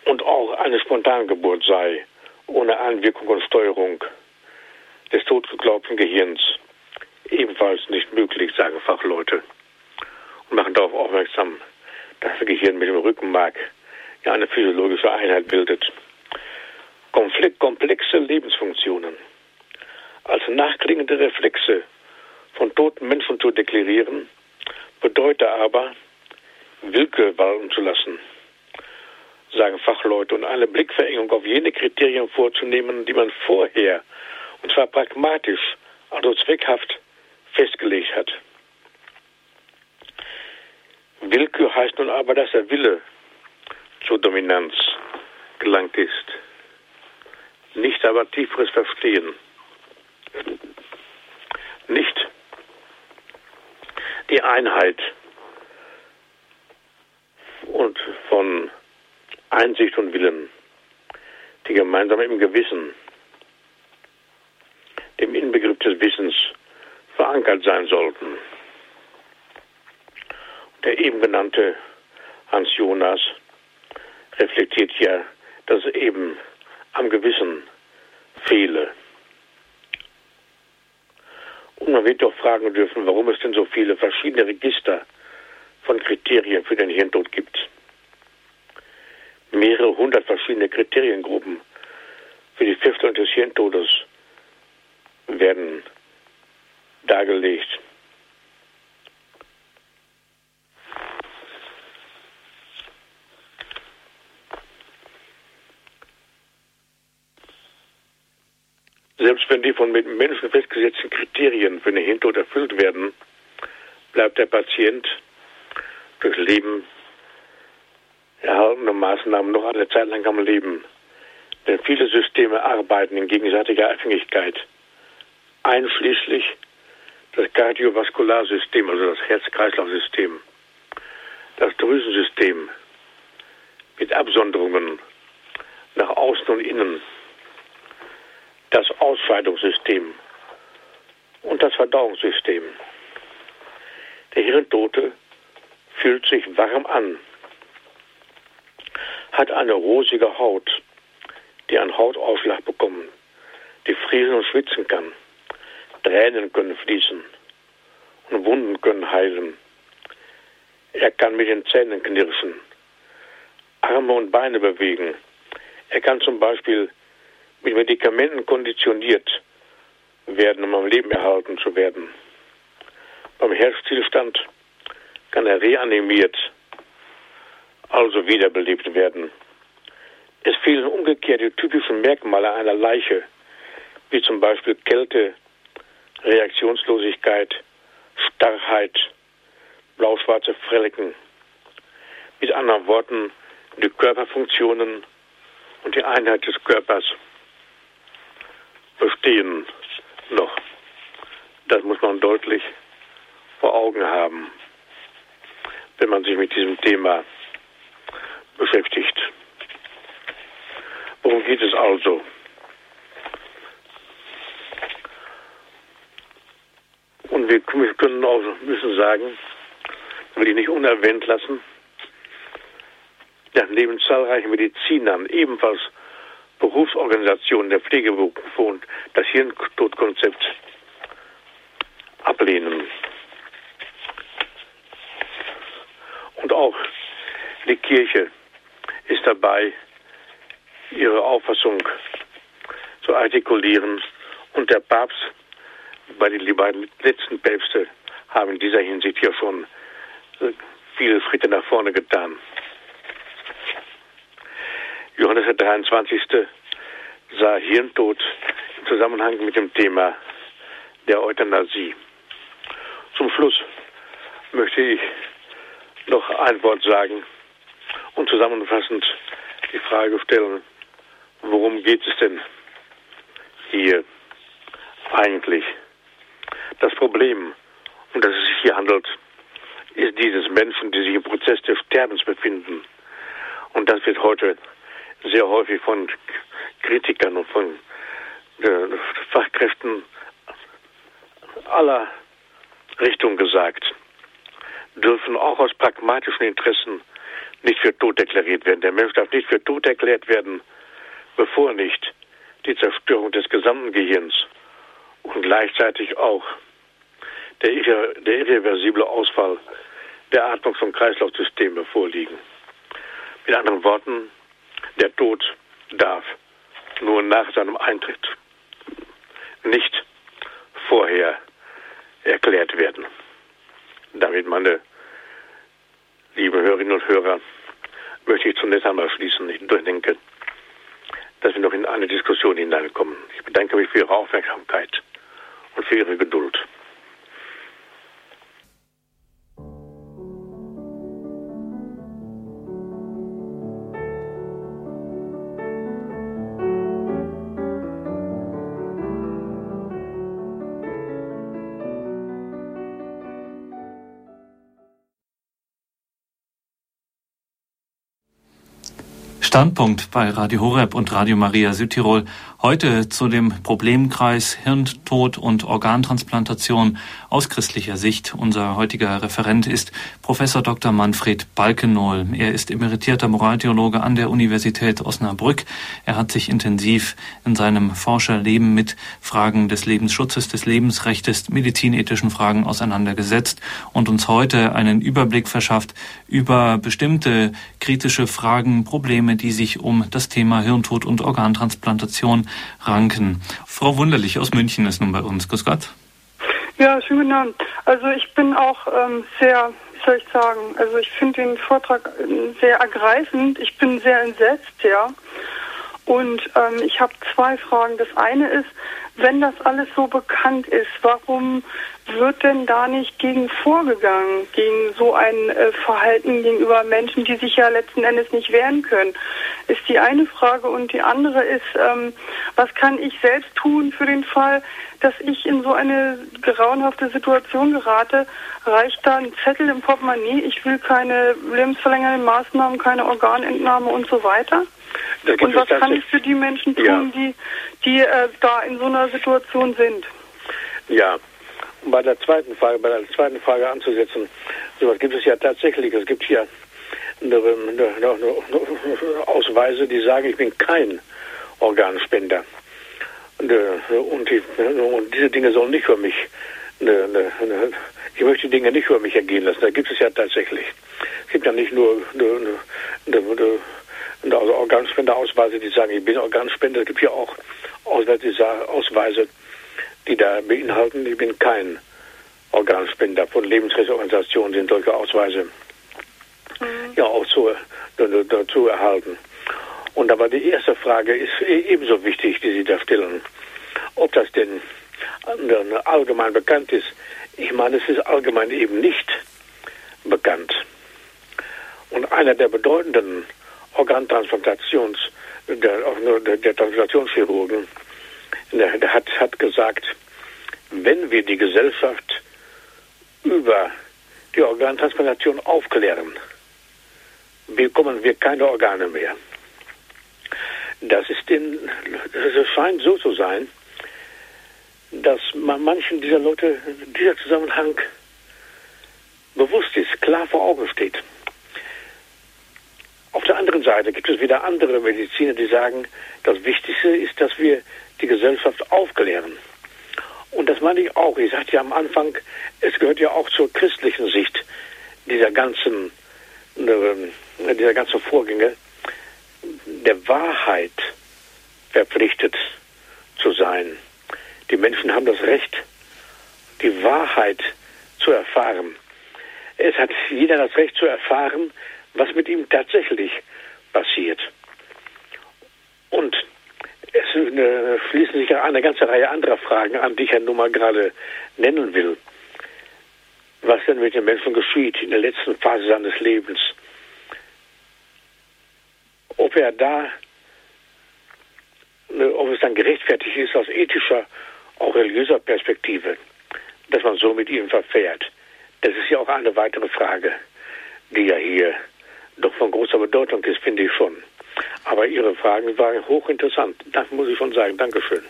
Und auch eine Spontangeburt sei, ohne Einwirkung und Steuerung des totgeglaubten Gehirns, ebenfalls nicht möglich, sagen Fachleute. Und machen darauf aufmerksam, das Gehirn mit dem Rückenmark ja eine physiologische Einheit bildet. komplexe Lebensfunktionen als nachklingende Reflexe von toten Menschen zu deklarieren, bedeutet aber, Willkür walten zu lassen, sagen Fachleute, und eine Blickverengung auf jene Kriterien vorzunehmen, die man vorher, und zwar pragmatisch, also zweckhaft, festgelegt hat. Willkür heißt nun aber, dass der Wille zur Dominanz gelangt ist. Nicht aber tieferes Verstehen. Nicht die Einheit und von Einsicht und Willen, die gemeinsam im Gewissen, dem Inbegriff des Wissens verankert sein sollten. Der eben genannte Hans Jonas reflektiert ja, dass eben am Gewissen fehle. Und man wird doch fragen dürfen, warum es denn so viele verschiedene Register von Kriterien für den Hirntod gibt. Mehrere hundert verschiedene Kriteriengruppen für die Feststellung des Hirntodes werden dargelegt. Selbst wenn die von Menschen festgesetzten Kriterien für den Hirntod erfüllt werden, bleibt der Patient durch Leben erhaltene Maßnahmen noch eine Zeit lang am Leben. Denn viele Systeme arbeiten in gegenseitiger Abhängigkeit, einschließlich das Kardiovaskular-System, also das Herz-Kreislauf-System, das Drüsensystem mit Absonderungen nach außen und innen das Ausscheidungssystem und das Verdauungssystem. Der Hirntote fühlt sich warm an, hat eine rosige Haut, die einen Hautausschlag bekommen, die frieren und schwitzen kann, Tränen können fließen und Wunden können heilen. Er kann mit den Zähnen knirschen, Arme und Beine bewegen. Er kann zum Beispiel mit Medikamenten konditioniert werden, um am Leben erhalten zu werden. Beim Herzstillstand kann er reanimiert also wiederbelebt werden. Es fehlen umgekehrt die typischen Merkmale einer Leiche, wie zum Beispiel Kälte, Reaktionslosigkeit, Starrheit, blau-schwarze Flecken. Mit anderen Worten, die Körperfunktionen und die Einheit des Körpers bestehen noch. Das muss man deutlich vor Augen haben, wenn man sich mit diesem Thema beschäftigt. Worum geht es also? Und wir können auch müssen sagen, will ich nicht unerwähnt lassen, dass neben zahlreichen Medizinern ebenfalls Berufsorganisationen der Pflegeberufe und das Hirntodkonzept ablehnen. Und auch die Kirche ist dabei, ihre Auffassung zu artikulieren. Und der Papst, bei den beiden letzten Päpste, haben in dieser Hinsicht ja schon viele Schritte nach vorne getan. Johannes der 23. sah Hirntod im Zusammenhang mit dem Thema der Euthanasie. Zum Schluss möchte ich noch ein Wort sagen und zusammenfassend die Frage stellen, worum geht es denn hier eigentlich? Das Problem, um das es sich hier handelt, ist dieses Menschen, die sich im Prozess des Sterbens befinden. Und das wird heute sehr häufig von Kritikern und von äh, Fachkräften aller Richtungen gesagt, dürfen auch aus pragmatischen Interessen nicht für tot deklariert werden. Der Mensch darf nicht für tot erklärt werden, bevor nicht die Zerstörung des gesamten Gehirns und gleichzeitig auch der, der irreversible Ausfall der Atmungs- und Kreislaufsysteme vorliegen. Mit anderen Worten, der Tod darf nur nach seinem Eintritt, nicht vorher erklärt werden. Damit, meine liebe Hörerinnen und Hörer, möchte ich zunächst einmal schließen. Ich denke, dass wir noch in eine Diskussion hineinkommen. Ich bedanke mich für Ihre Aufmerksamkeit und für Ihre Geduld. Standpunkt bei Radio Horeb und Radio Maria Südtirol. Heute zu dem Problemkreis Hirntod und Organtransplantation aus christlicher Sicht. Unser heutiger Referent ist Professor Dr. Manfred Balkenohl. Er ist emeritierter Moraltheologe an der Universität Osnabrück. Er hat sich intensiv in seinem Forscherleben mit Fragen des Lebensschutzes, des Lebensrechtes, medizinethischen Fragen auseinandergesetzt und uns heute einen Überblick verschafft über bestimmte kritische Fragen, Probleme, die sich um das Thema Hirntod und Organtransplantation ranken. Frau Wunderlich aus München ist nun bei uns. Grüß Gott. Ja, schönen guten Abend. Also ich bin auch ähm, sehr, wie soll ich sagen, also ich finde den Vortrag ähm, sehr ergreifend. Ich bin sehr entsetzt, ja. Und ähm, ich habe zwei Fragen. Das eine ist, wenn das alles so bekannt ist, warum wird denn da nicht gegen vorgegangen, gegen so ein äh, Verhalten gegenüber Menschen, die sich ja letzten Endes nicht wehren können? Ist die eine Frage. Und die andere ist, ähm, was kann ich selbst tun für den Fall, dass ich in so eine grauenhafte Situation gerate? Reicht da ein Zettel im Portemonnaie? Ich will keine lebensverlängernden Maßnahmen, keine Organentnahme und so weiter? Und was kann ich für die Menschen tun, ja. die, die äh, da in so einer Situation sind? Ja, um bei der zweiten Frage, bei der zweiten Frage anzusetzen, sowas gibt es ja tatsächlich. Es gibt hier eine, eine, eine Ausweise, die sagen, ich bin kein Organspender. Und, äh, und, die, und diese Dinge sollen nicht für mich, ich möchte die Dinge nicht für mich ergehen lassen. Da gibt es ja tatsächlich. Es gibt ja nicht nur also Organspenderausweise, die sagen, ich bin Organspender. Es gibt ja auch Ausweise, die da beinhalten, ich bin kein Organspender. Von Lebensrettungsorganisationen sind solche Ausweise mhm. ja auch zu, zu erhalten. Und aber die erste Frage ist e-, ebenso wichtig, die Sie da stellen. Ob das denn allgemein bekannt ist. Ich meine, es ist allgemein eben nicht bekannt. Und einer der bedeutenden Organtransplantations, der, der, der Transplantationschirurgen, der, der hat, hat gesagt, wenn wir die Gesellschaft über die Organtransplantation aufklären, bekommen wir keine Organe mehr. Das ist den, es scheint so zu sein, dass man manchen dieser Leute dieser Zusammenhang bewusst ist, klar vor Augen steht. Auf der anderen Seite gibt es wieder andere Mediziner, die sagen, das Wichtigste ist, dass wir die Gesellschaft aufklären. Und das meine ich auch. Ich sagte ja am Anfang, es gehört ja auch zur christlichen Sicht dieser ganzen, äh, dieser ganzen Vorgänge, der Wahrheit verpflichtet zu sein. Die Menschen haben das Recht, die Wahrheit zu erfahren. Es hat jeder das Recht zu erfahren, was mit ihm tatsächlich passiert. Und es äh, schließen sich eine ganze Reihe anderer Fragen an, die ich ja nun mal gerade nennen will. Was denn mit dem Menschen geschieht in der letzten Phase seines Lebens? Ob er da, äh, ob es dann gerechtfertigt ist aus ethischer, auch religiöser Perspektive, dass man so mit ihm verfährt. Das ist ja auch eine weitere Frage, die ja hier doch von großer Bedeutung ist, finde ich schon. Aber Ihre Fragen waren hochinteressant. Das muss ich schon sagen. Dankeschön.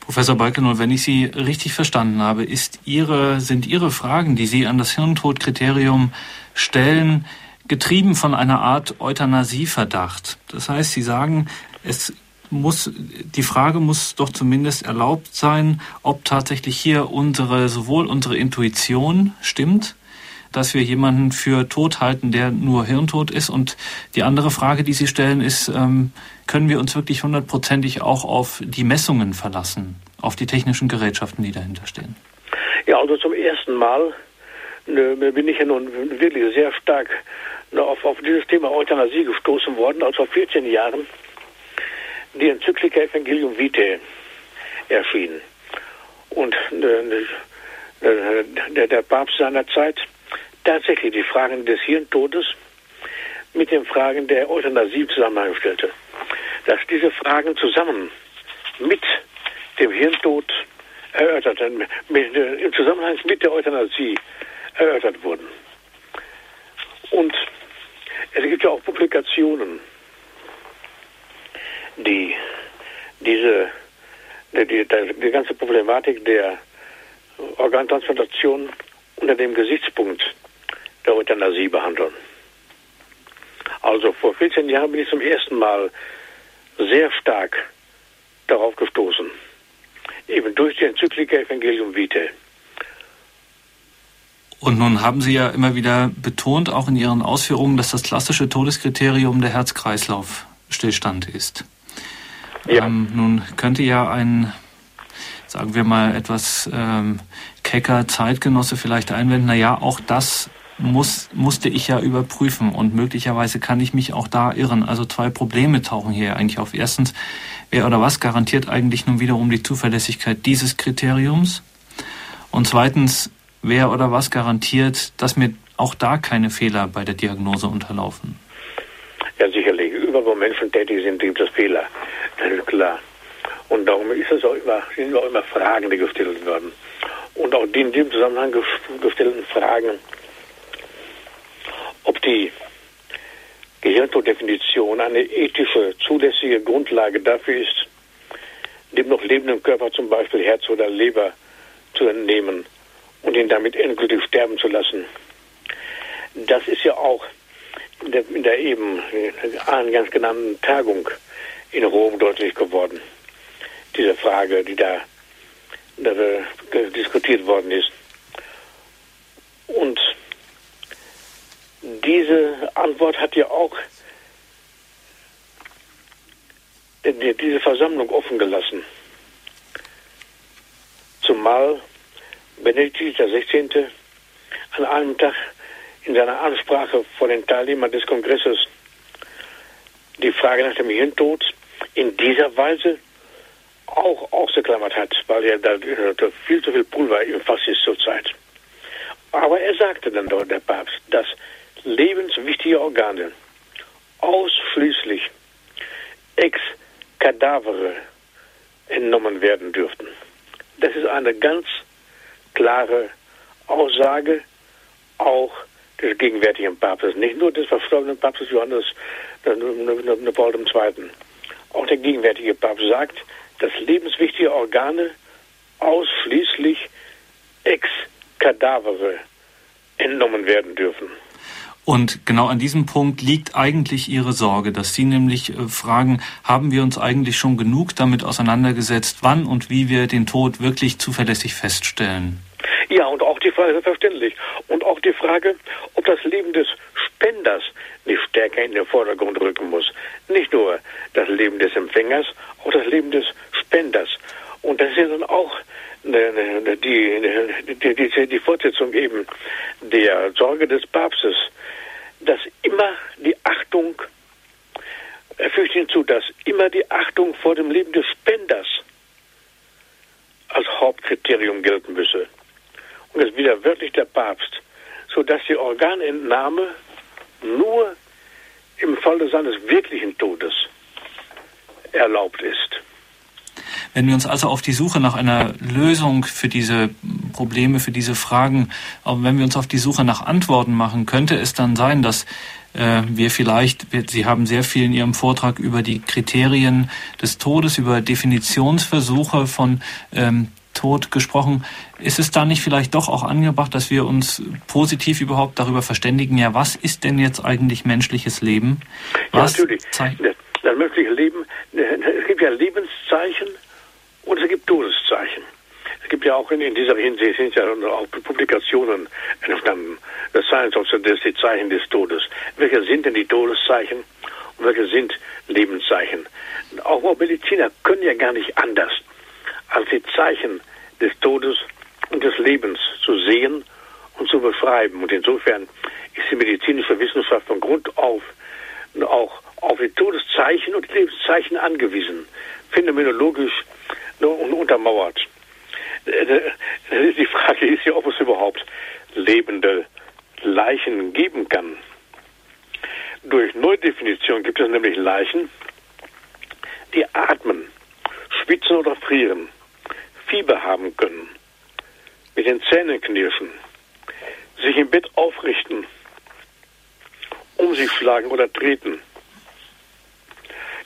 Professor Balkenol, wenn ich Sie richtig verstanden habe, ist Ihre, sind Ihre Fragen, die Sie an das Hirntodkriterium stellen, getrieben von einer Art Euthanasieverdacht. Das heißt, Sie sagen, es muss, die Frage muss doch zumindest erlaubt sein, ob tatsächlich hier unsere, sowohl unsere Intuition stimmt, dass wir jemanden für tot halten, der nur hirntot ist. Und die andere Frage, die Sie stellen, ist, ähm, können wir uns wirklich hundertprozentig auch auf die Messungen verlassen, auf die technischen Gerätschaften, die dahinter stehen? Ja, also zum ersten Mal bin ich ja nun wirklich sehr stark auf, auf dieses Thema Euthanasie gestoßen worden, als vor 14 Jahren die Enzyklika Evangelium Vitae erschien. Und äh, der, der Papst seiner Zeit tatsächlich die Fragen des Hirntodes mit den Fragen der Euthanasie im Zusammenhang stellte. Dass diese Fragen zusammen mit dem Hirntod erörtert, mit, im Zusammenhang mit der Euthanasie erörtert wurden. Und es gibt ja auch Publikationen, die diese die, die, die ganze Problematik der Organtransplantation unter dem Gesichtspunkt der Euthanasie behandeln. Also vor 14 Jahren bin ich zum ersten Mal sehr stark darauf gestoßen. Eben durch die Enzyklika Evangelium Vitae. Und nun haben Sie ja immer wieder betont, auch in Ihren Ausführungen, dass das klassische Todeskriterium der Herz-Kreislauf-Stillstand ist. Ja. Ähm, nun könnte ja ein, sagen wir mal, etwas ähm, kecker Zeitgenosse vielleicht einwenden, na ja, auch das muss, musste ich ja überprüfen und möglicherweise kann ich mich auch da irren. Also zwei Probleme tauchen hier eigentlich auf. Erstens, wer oder was garantiert eigentlich nun wiederum die Zuverlässigkeit dieses Kriteriums? Und zweitens, wer oder was garantiert, dass mir auch da keine Fehler bei der Diagnose unterlaufen? Ja, sicherlich. Überall, wo Menschen tätig sind, gibt es Fehler. Das ist klar. Und darum ist es auch immer, sind auch immer Fragen, die gestellt werden. Und auch die in dem Zusammenhang gestellten Fragen ob die Gehirntodefinition eine ethische, zulässige Grundlage dafür ist, dem noch lebenden Körper zum Beispiel Herz oder Leber zu entnehmen und ihn damit endgültig sterben zu lassen. Das ist ja auch in der, in der eben eingangs genannten Tagung in Rom deutlich geworden. Diese Frage, die da, da diskutiert worden ist. Und diese Antwort hat ja auch diese Versammlung offen gelassen. Zumal Benedikt XVI. an einem Tag in seiner Ansprache vor den Teilnehmern des Kongresses die Frage nach dem Hirntod in dieser Weise auch ausgeklammert hat, weil er da, viel zu viel Pulver im Fass ist zurzeit. Aber er sagte dann dort, der Papst, dass lebenswichtige Organe ausschließlich ex Kadavere entnommen werden dürften. Das ist eine ganz klare Aussage auch des gegenwärtigen Papstes, nicht nur des verstorbenen Papstes Johannes Paul II. Auch der gegenwärtige Papst sagt, dass lebenswichtige Organe ausschließlich ex Kadavere entnommen werden dürfen. Und genau an diesem Punkt liegt eigentlich Ihre Sorge, dass Sie nämlich äh, fragen, haben wir uns eigentlich schon genug damit auseinandergesetzt, wann und wie wir den Tod wirklich zuverlässig feststellen? Ja, und auch die Frage, selbstverständlich, und auch die Frage, ob das Leben des Spenders nicht stärker in den Vordergrund rücken muss. Nicht nur das Leben des Empfängers, auch das Leben des Spenders. Und das ist ja dann auch die, die, die, die Fortsetzung eben der Sorge des Papstes dass immer die Achtung, er fügt hinzu, dass immer die Achtung vor dem Leben des Spenders als Hauptkriterium gelten müsse. Und das wieder wörtlich der Papst, sodass die Organentnahme nur im Falle seines wirklichen Todes erlaubt ist. Wenn wir uns also auf die Suche nach einer Lösung für diese Probleme, für diese Fragen, wenn wir uns auf die Suche nach Antworten machen, könnte es dann sein, dass äh, wir vielleicht, Sie haben sehr viel in Ihrem Vortrag über die Kriterien des Todes, über Definitionsversuche von ähm, Tod gesprochen. Ist es da nicht vielleicht doch auch angebracht, dass wir uns positiv überhaupt darüber verständigen, ja, was ist denn jetzt eigentlich menschliches Leben? Was ja, natürlich. Das menschliche Leben, es gibt ja Lebenszeichen, und es gibt Todeszeichen. Es gibt ja auch in, in dieser Hinsicht sind ja auch Publikationen entstanden. The Science of the Death, die Zeichen des Todes. Welche sind denn die Todeszeichen und welche sind Lebenszeichen? Auch Mediziner können ja gar nicht anders, als die Zeichen des Todes und des Lebens zu sehen und zu beschreiben. Und insofern ist die medizinische Wissenschaft von Grund auf auch auf die Todeszeichen und die Lebenszeichen angewiesen. Phänomenologisch und untermauert. Die Frage ist ja, ob es überhaupt lebende Leichen geben kann. Durch Neudefinition gibt es nämlich Leichen, die atmen, schwitzen oder frieren, Fieber haben können, mit den Zähnen knirschen, sich im Bett aufrichten, um sich schlagen oder treten,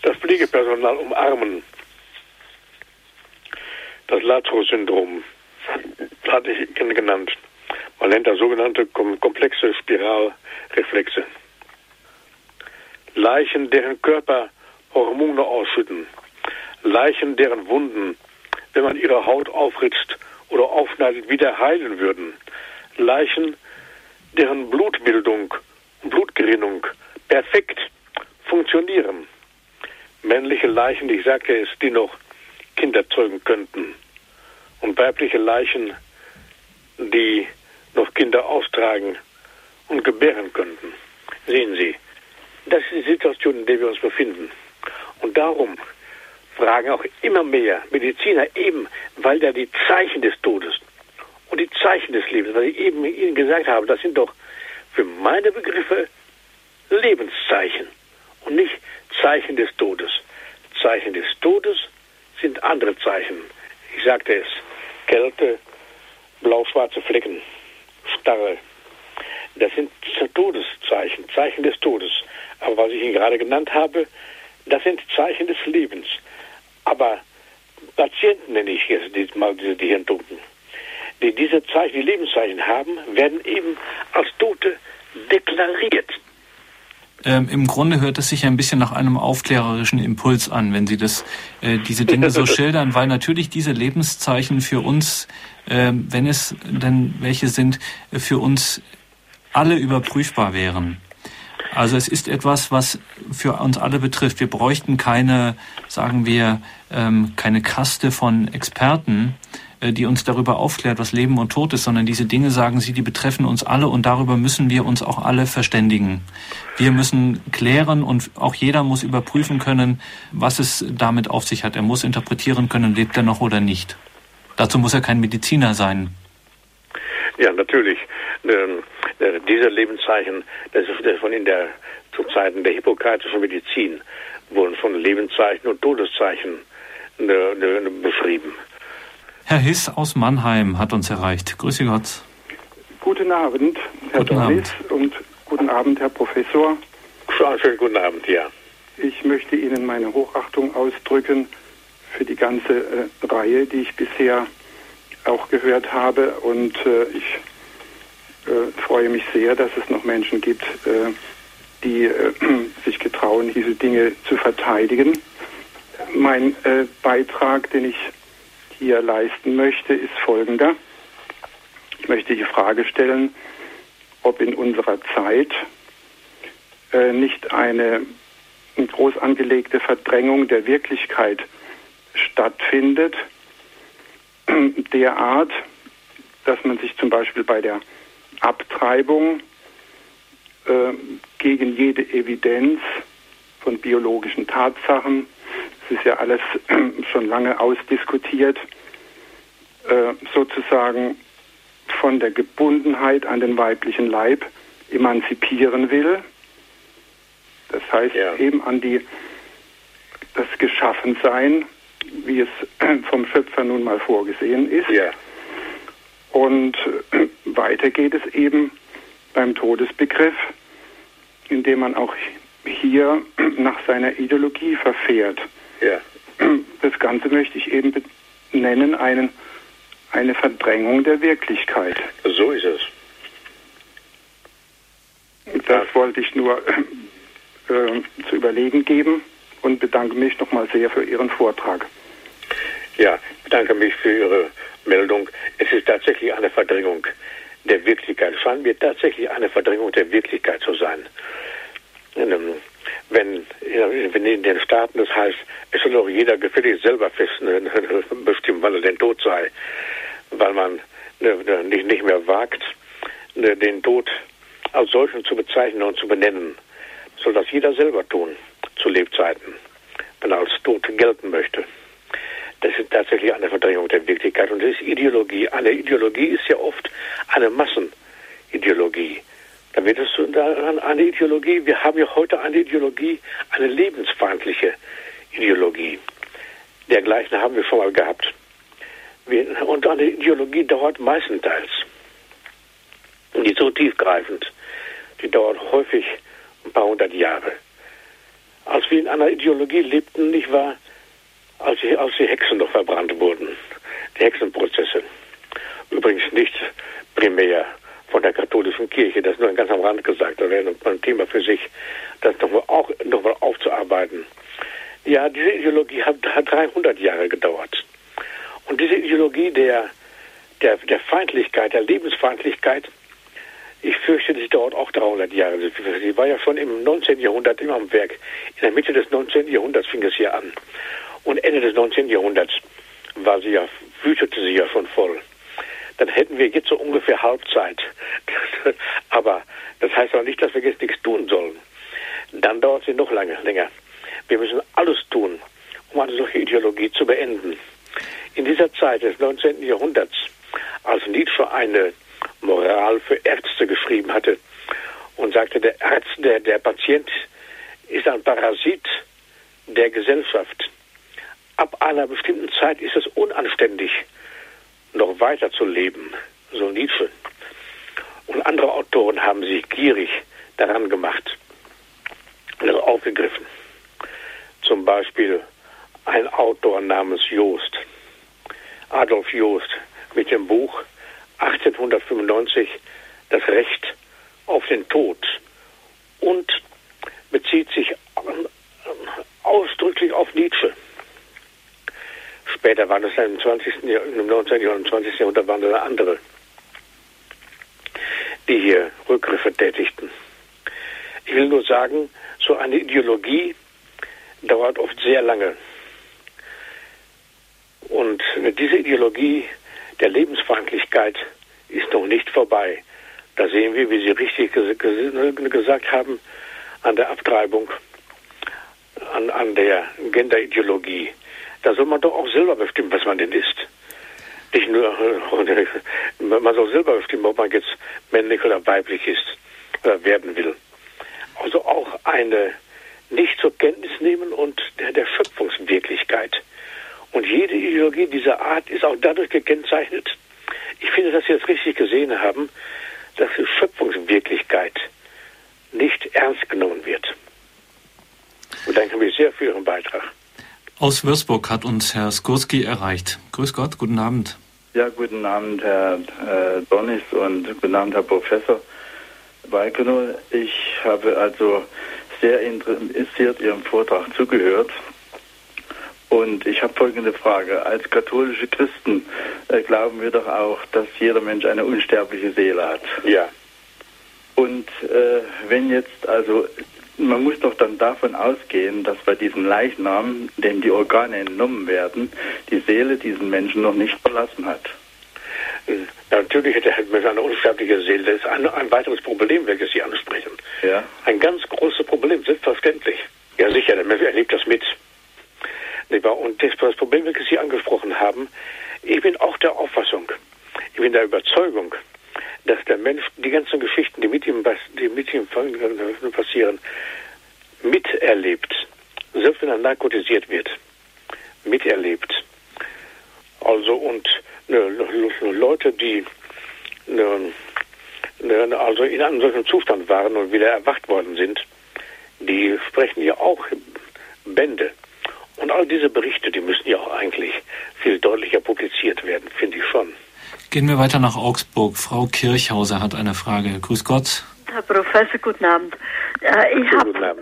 das Pflegepersonal umarmen, das Lazarus-Syndrom hatte ich genannt. Man nennt das sogenannte komplexe Spiralreflexe. Leichen, deren Körper Hormone ausschütten. Leichen, deren Wunden, wenn man ihre Haut aufritzt oder aufschneidet, wieder heilen würden. Leichen, deren Blutbildung und Blutgerinnung perfekt funktionieren. Männliche Leichen, ich sagte es, die noch Kinder zeugen könnten. Und weibliche Leichen, die noch Kinder austragen und gebären könnten. Sehen Sie, das ist die Situation, in der wir uns befinden. Und darum fragen auch immer mehr Mediziner eben, weil da die Zeichen des Todes und die Zeichen des Lebens, was ich eben Ihnen gesagt habe, das sind doch für meine Begriffe Lebenszeichen und nicht Zeichen des Todes. Zeichen des Todes sind andere Zeichen. Ich sagte es, Kälte, blau-schwarze Flecken, Starre. Das sind Todeszeichen, Zeichen des Todes. Aber was ich Ihnen gerade genannt habe, das sind Zeichen des Lebens. Aber Patienten nenne ich jetzt mal diese Hirntoten, die diese Zeichen, die Lebenszeichen haben, werden eben als Tote deklariert. Ähm, Im Grunde hört es sich ein bisschen nach einem aufklärerischen Impuls an, wenn Sie das, äh, diese Dinge so schildern, weil natürlich diese Lebenszeichen für uns, äh, wenn es denn welche sind, für uns alle überprüfbar wären. Also es ist etwas, was für uns alle betrifft. Wir bräuchten keine, sagen wir, ähm, keine Kaste von Experten, die uns darüber aufklärt, was Leben und Tod ist, sondern diese Dinge, sagen Sie, die betreffen uns alle und darüber müssen wir uns auch alle verständigen. Wir müssen klären und auch jeder muss überprüfen können, was es damit auf sich hat. Er muss interpretieren können, lebt er noch oder nicht. Dazu muss er kein Mediziner sein. Ja, natürlich. Ähm, äh, diese Lebenszeichen, das ist von in der zu Zeiten der hippokratischen Medizin wurden von Lebenszeichen und Todeszeichen ne, beschrieben. Herr Hiss aus Mannheim hat uns erreicht. Grüße Gott. Guten Abend, Herr guten Donis, Abend. und guten Abend, Herr Professor. Schönen guten Abend, ja. Ich möchte Ihnen meine Hochachtung ausdrücken für die ganze äh, Reihe, die ich bisher auch gehört habe. Und äh, ich äh, freue mich sehr, dass es noch Menschen gibt, äh, die äh, sich getrauen, diese Dinge zu verteidigen. Mein äh, Beitrag, den ich hier leisten möchte, ist folgender. Ich möchte die Frage stellen, ob in unserer Zeit äh, nicht eine groß angelegte Verdrängung der Wirklichkeit stattfindet, derart, dass man sich zum Beispiel bei der Abtreibung äh, gegen jede Evidenz von biologischen Tatsachen, es ist ja alles schon lange ausdiskutiert, äh, sozusagen von der Gebundenheit an den weiblichen Leib emanzipieren will. Das heißt ja. eben an die das Geschaffensein, wie es vom Schöpfer nun mal vorgesehen ist. Ja. Und weiter geht es eben beim Todesbegriff, indem man auch hier nach seiner Ideologie verfährt. Ja. Das Ganze möchte ich eben nennen, einen, eine Verdrängung der Wirklichkeit. So ist es. Das wollte ich nur äh, zu überlegen geben und bedanke mich nochmal sehr für Ihren Vortrag. Ja, bedanke mich für Ihre Meldung. Es ist tatsächlich eine Verdrängung der Wirklichkeit. Es scheint mir tatsächlich eine Verdrängung der Wirklichkeit zu sein. Ähm, wenn, wenn in den Staaten das heißt, es soll doch jeder gefällig selber fest bestimmen, weil er denn tot sei, weil man ne, ne, nicht, nicht mehr wagt, den Tod als solchen zu bezeichnen und zu benennen, soll das jeder selber tun, zu Lebzeiten, wenn er als tot gelten möchte. Das ist tatsächlich eine Verdrängung der Wirklichkeit und das ist Ideologie. Eine Ideologie ist ja oft eine Massenideologie. Da wird es daran eine Ideologie, wir haben ja heute eine Ideologie, eine lebensfeindliche Ideologie. Dergleichen haben wir mal gehabt. Und eine Ideologie dauert meistenteils. Und die ist so tiefgreifend. Die dauert häufig ein paar hundert Jahre. Als wir in einer Ideologie lebten, nicht wahr, als die, als die Hexen noch verbrannt wurden, die Hexenprozesse. Übrigens nicht primär von der katholischen Kirche, das nur ganz am Rand gesagt, wäre ein Thema für sich, das nochmal auch aufzuarbeiten. Ja, diese Ideologie hat, hat 300 Jahre gedauert. Und diese Ideologie der, der, der Feindlichkeit, der Lebensfeindlichkeit, ich fürchte, sie dauert auch 300 Jahre. Sie war ja schon im 19. Jahrhundert immer am Werk. In der Mitte des 19. Jahrhunderts fing es hier an. Und Ende des 19. Jahrhunderts war sie ja, wütete sie ja schon voll. Dann hätten wir jetzt so ungefähr Halbzeit. Aber das heißt auch nicht, dass wir jetzt nichts tun sollen. Dann dauert sie noch lange, länger. Wir müssen alles tun, um eine solche Ideologie zu beenden. In dieser Zeit des 19. Jahrhunderts, als Nietzsche eine Moral für Ärzte geschrieben hatte und sagte, der Arzt, der, der Patient ist ein Parasit der Gesellschaft ab einer bestimmten Zeit ist es unanständig, noch weiter zu leben, so Nietzsche. Und andere Autoren haben sich gierig daran gemacht, also aufgegriffen. Zum Beispiel ein Autor namens Joost, Adolf Joost, mit dem Buch 1895 Das Recht auf den Tod und bezieht sich ausdrücklich auf Nietzsche. Später waren es dann im 20. im 19. und 20. Jahrhundert waren dann andere, die hier Rückgriffe tätigten. Ich will nur sagen, so eine Ideologie dauert oft sehr lange. Und diese Ideologie der Lebensfeindlichkeit ist noch nicht vorbei. Da sehen wir, wie Sie richtig gesagt haben, an der Abtreibung, an, an der Genderideologie. Da soll man doch auch selber bestimmen, was man denn ist. Nicht nur, man soll selber bestimmen, ob man jetzt männlich oder weiblich ist oder werden will. Also auch eine nicht zur Kenntnis nehmen und der, der Schöpfungswirklichkeit. Und jede Ideologie dieser Art ist auch dadurch gekennzeichnet. Ich finde, dass Sie das richtig gesehen haben, dass die Schöpfungswirklichkeit nicht ernst genommen wird. Und danke mir sehr für Ihren Beitrag. Aus Würzburg hat uns Herr Skurski erreicht. Grüß Gott, guten Abend. Ja, guten Abend, Herr äh, Donis und guten Abend, Herr Professor Weikenow. Ich habe also sehr interessiert Ihrem Vortrag zugehört. Und ich habe folgende Frage. Als katholische Christen äh, glauben wir doch auch, dass jeder Mensch eine unsterbliche Seele hat. Ja. Und äh, wenn jetzt also man muss doch dann davon ausgehen, dass bei diesem Leichnam, dem die Organe entnommen werden, die Seele diesen Menschen noch nicht verlassen hat. Ja, natürlich hätte mit einer unsterblichen Seele. Das ist ein, ein weiteres Problem, welches Sie ansprechen. Ja. Ein ganz großes Problem, selbstverständlich. Ja, sicher, der Mensch erlebt das mit. Und das Problem, welches Sie angesprochen haben, ich bin auch der Auffassung, ich bin der Überzeugung, dass der Mensch die ganzen Geschichten, die mit ihm, die mit ihm passieren, miterlebt. Selbst wenn er narkotisiert wird, miterlebt. Also und ne, ne, Leute, die ne, ne, also in einem solchen Zustand waren und wieder erwacht worden sind, die sprechen ja auch Bände. Und all diese Berichte, die müssen ja auch eigentlich viel deutlicher publiziert werden, finde ich schon. Gehen wir weiter nach Augsburg. Frau Kirchhauser hat eine Frage. Grüß Gott. Herr Professor, guten Abend. Äh, ich habe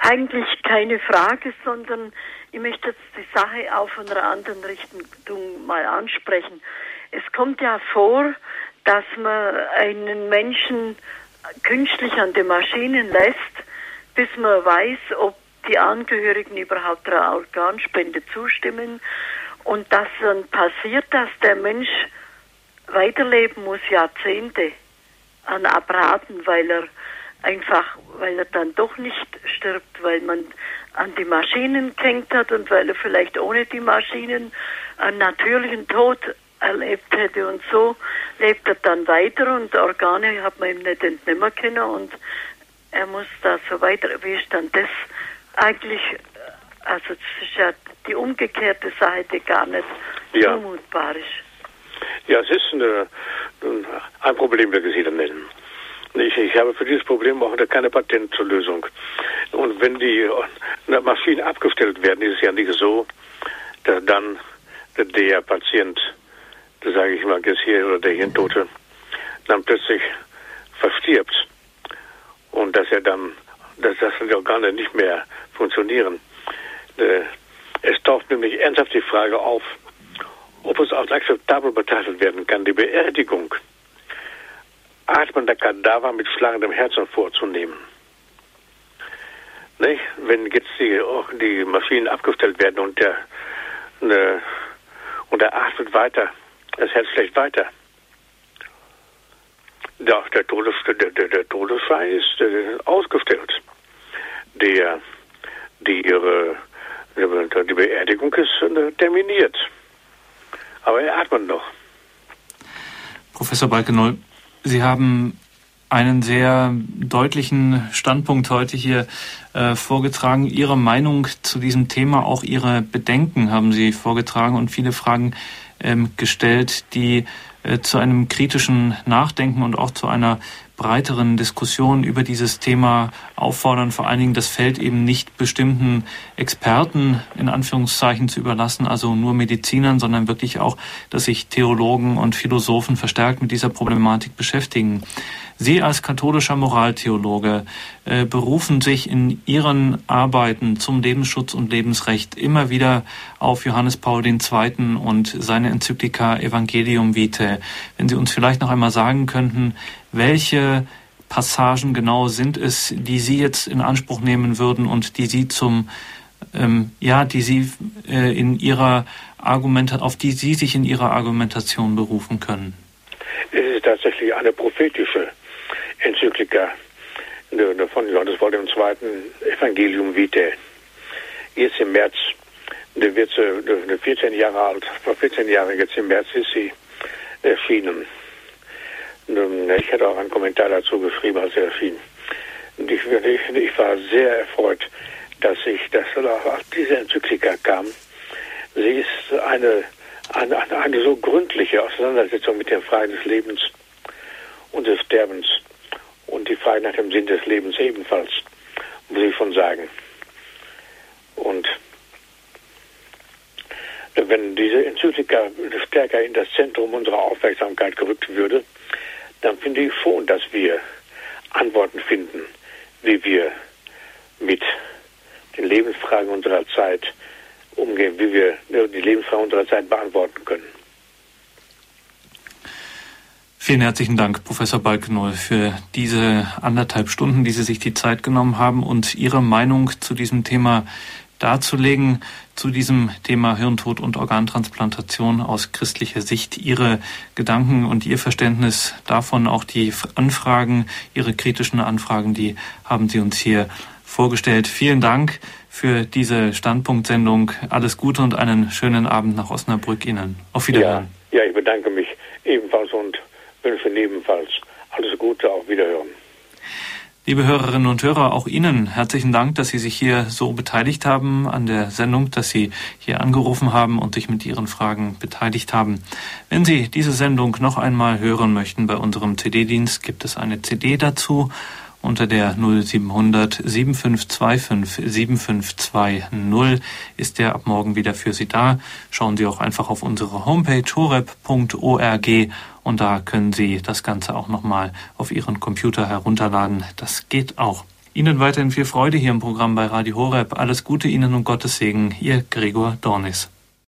eigentlich keine Frage, sondern ich möchte jetzt die Sache auch von einer anderen Richtung mal ansprechen. Es kommt ja vor, dass man einen Menschen künstlich an die Maschinen lässt, bis man weiß, ob die Angehörigen überhaupt der Organspende zustimmen und dass dann passiert, dass der Mensch weiterleben muss Jahrzehnte an Apparaten, weil er einfach, weil er dann doch nicht stirbt, weil man an die Maschinen gehängt hat und weil er vielleicht ohne die Maschinen einen natürlichen Tod erlebt hätte und so lebt er dann weiter und Organe hat man ihm nicht entnehmen können und er muss da so weiter. Wie ist dann das eigentlich, also das ist ja die umgekehrte Seite, die gar nicht ja. zumutbar ist. Ja, es ist eine, ein Problem, welches da nennen. Ich, ich habe für dieses Problem auch keine Patentlösung. Und wenn die Maschinen abgestellt werden, ist es ja nicht so, dass dann der Patient, sage ich mal jetzt hier, oder der Hirntote, dann plötzlich verstirbt. Und dass er dann, dass das die Organe nicht mehr funktionieren. Äh, es taucht nämlich ernsthaft die Frage auf, ob es als akzeptabel betrachtet werden kann, die Beerdigung atmender Kadaver mit schlagendem Herzen vorzunehmen. Nicht? Wenn jetzt die, die Maschinen abgestellt werden und der, ne, und er atmet weiter, das Herz schlägt weiter. Der, der, Todes, der, der, der Todesschein ist äh, ausgestellt. Der, die, ihre, die Beerdigung ist äh, terminiert. Aber er atmet noch. Professor Balkenoll, Sie haben einen sehr deutlichen Standpunkt heute hier äh, vorgetragen. Ihre Meinung zu diesem Thema, auch Ihre Bedenken haben Sie vorgetragen und viele Fragen ähm, gestellt, die äh, zu einem kritischen Nachdenken und auch zu einer breiteren Diskussion über dieses Thema auffordern, vor allen Dingen das Feld eben nicht bestimmten Experten in Anführungszeichen zu überlassen, also nur Medizinern, sondern wirklich auch, dass sich Theologen und Philosophen verstärkt mit dieser Problematik beschäftigen. Sie als katholischer Moraltheologe äh, berufen sich in Ihren Arbeiten zum Lebensschutz und Lebensrecht immer wieder auf Johannes Paul II. und seine Enzyklika Evangelium Vitae. Wenn Sie uns vielleicht noch einmal sagen könnten, welche Passagen genau sind es, die Sie jetzt in Anspruch nehmen würden und die Sie zum ähm, ja, die Sie äh, in Ihrer Argument, auf die Sie sich in Ihrer Argumentation berufen können? Es ist tatsächlich eine prophetische Enzyklika von Johannes Paul II. Evangelium Vitae. Jetzt im März, der wird sie 14 Jahre alt, vor 14 Jahren jetzt im März ist sie erschienen. Ich hatte auch einen Kommentar dazu geschrieben, als er erschien. Und ich, ich, ich war sehr erfreut, dass ich, dass auch diese Enzyklika kam. Sie ist eine, eine, eine so gründliche Auseinandersetzung mit den Fragen des Lebens und des Sterbens und die Frage nach dem Sinn des Lebens ebenfalls, muss ich schon sagen. Und wenn diese Enzyklika stärker in das Zentrum unserer Aufmerksamkeit gerückt würde, dann finde ich schon, dass wir Antworten finden, wie wir mit den Lebensfragen unserer Zeit umgehen, wie wir die Lebensfragen unserer Zeit beantworten können. Vielen herzlichen Dank, Professor Balkenoll, für diese anderthalb Stunden, die Sie sich die Zeit genommen haben und Ihre Meinung zu diesem Thema darzulegen, zu diesem Thema Hirntod und Organtransplantation aus christlicher Sicht. Ihre Gedanken und Ihr Verständnis davon, auch die Anfragen, Ihre kritischen Anfragen, die haben Sie uns hier vorgestellt. Vielen Dank für diese Standpunktsendung. Alles Gute und einen schönen Abend nach Osnabrück Ihnen. Auf Wiederhören. Ja, ja ich bedanke mich ebenfalls und wünsche ebenfalls alles Gute, auf Wiederhören. Liebe Hörerinnen und Hörer, auch Ihnen herzlichen Dank, dass Sie sich hier so beteiligt haben an der Sendung, dass Sie hier angerufen haben und sich mit Ihren Fragen beteiligt haben. Wenn Sie diese Sendung noch einmal hören möchten bei unserem CD-Dienst, gibt es eine CD dazu unter der 0700 7525 7520 ist der ab morgen wieder für Sie da. Schauen Sie auch einfach auf unsere Homepage horeb.org und da können Sie das Ganze auch nochmal auf Ihren Computer herunterladen. Das geht auch. Ihnen weiterhin viel Freude hier im Programm bei Radio Horeb. Alles Gute Ihnen und Gottes Segen. Ihr Gregor Dornis.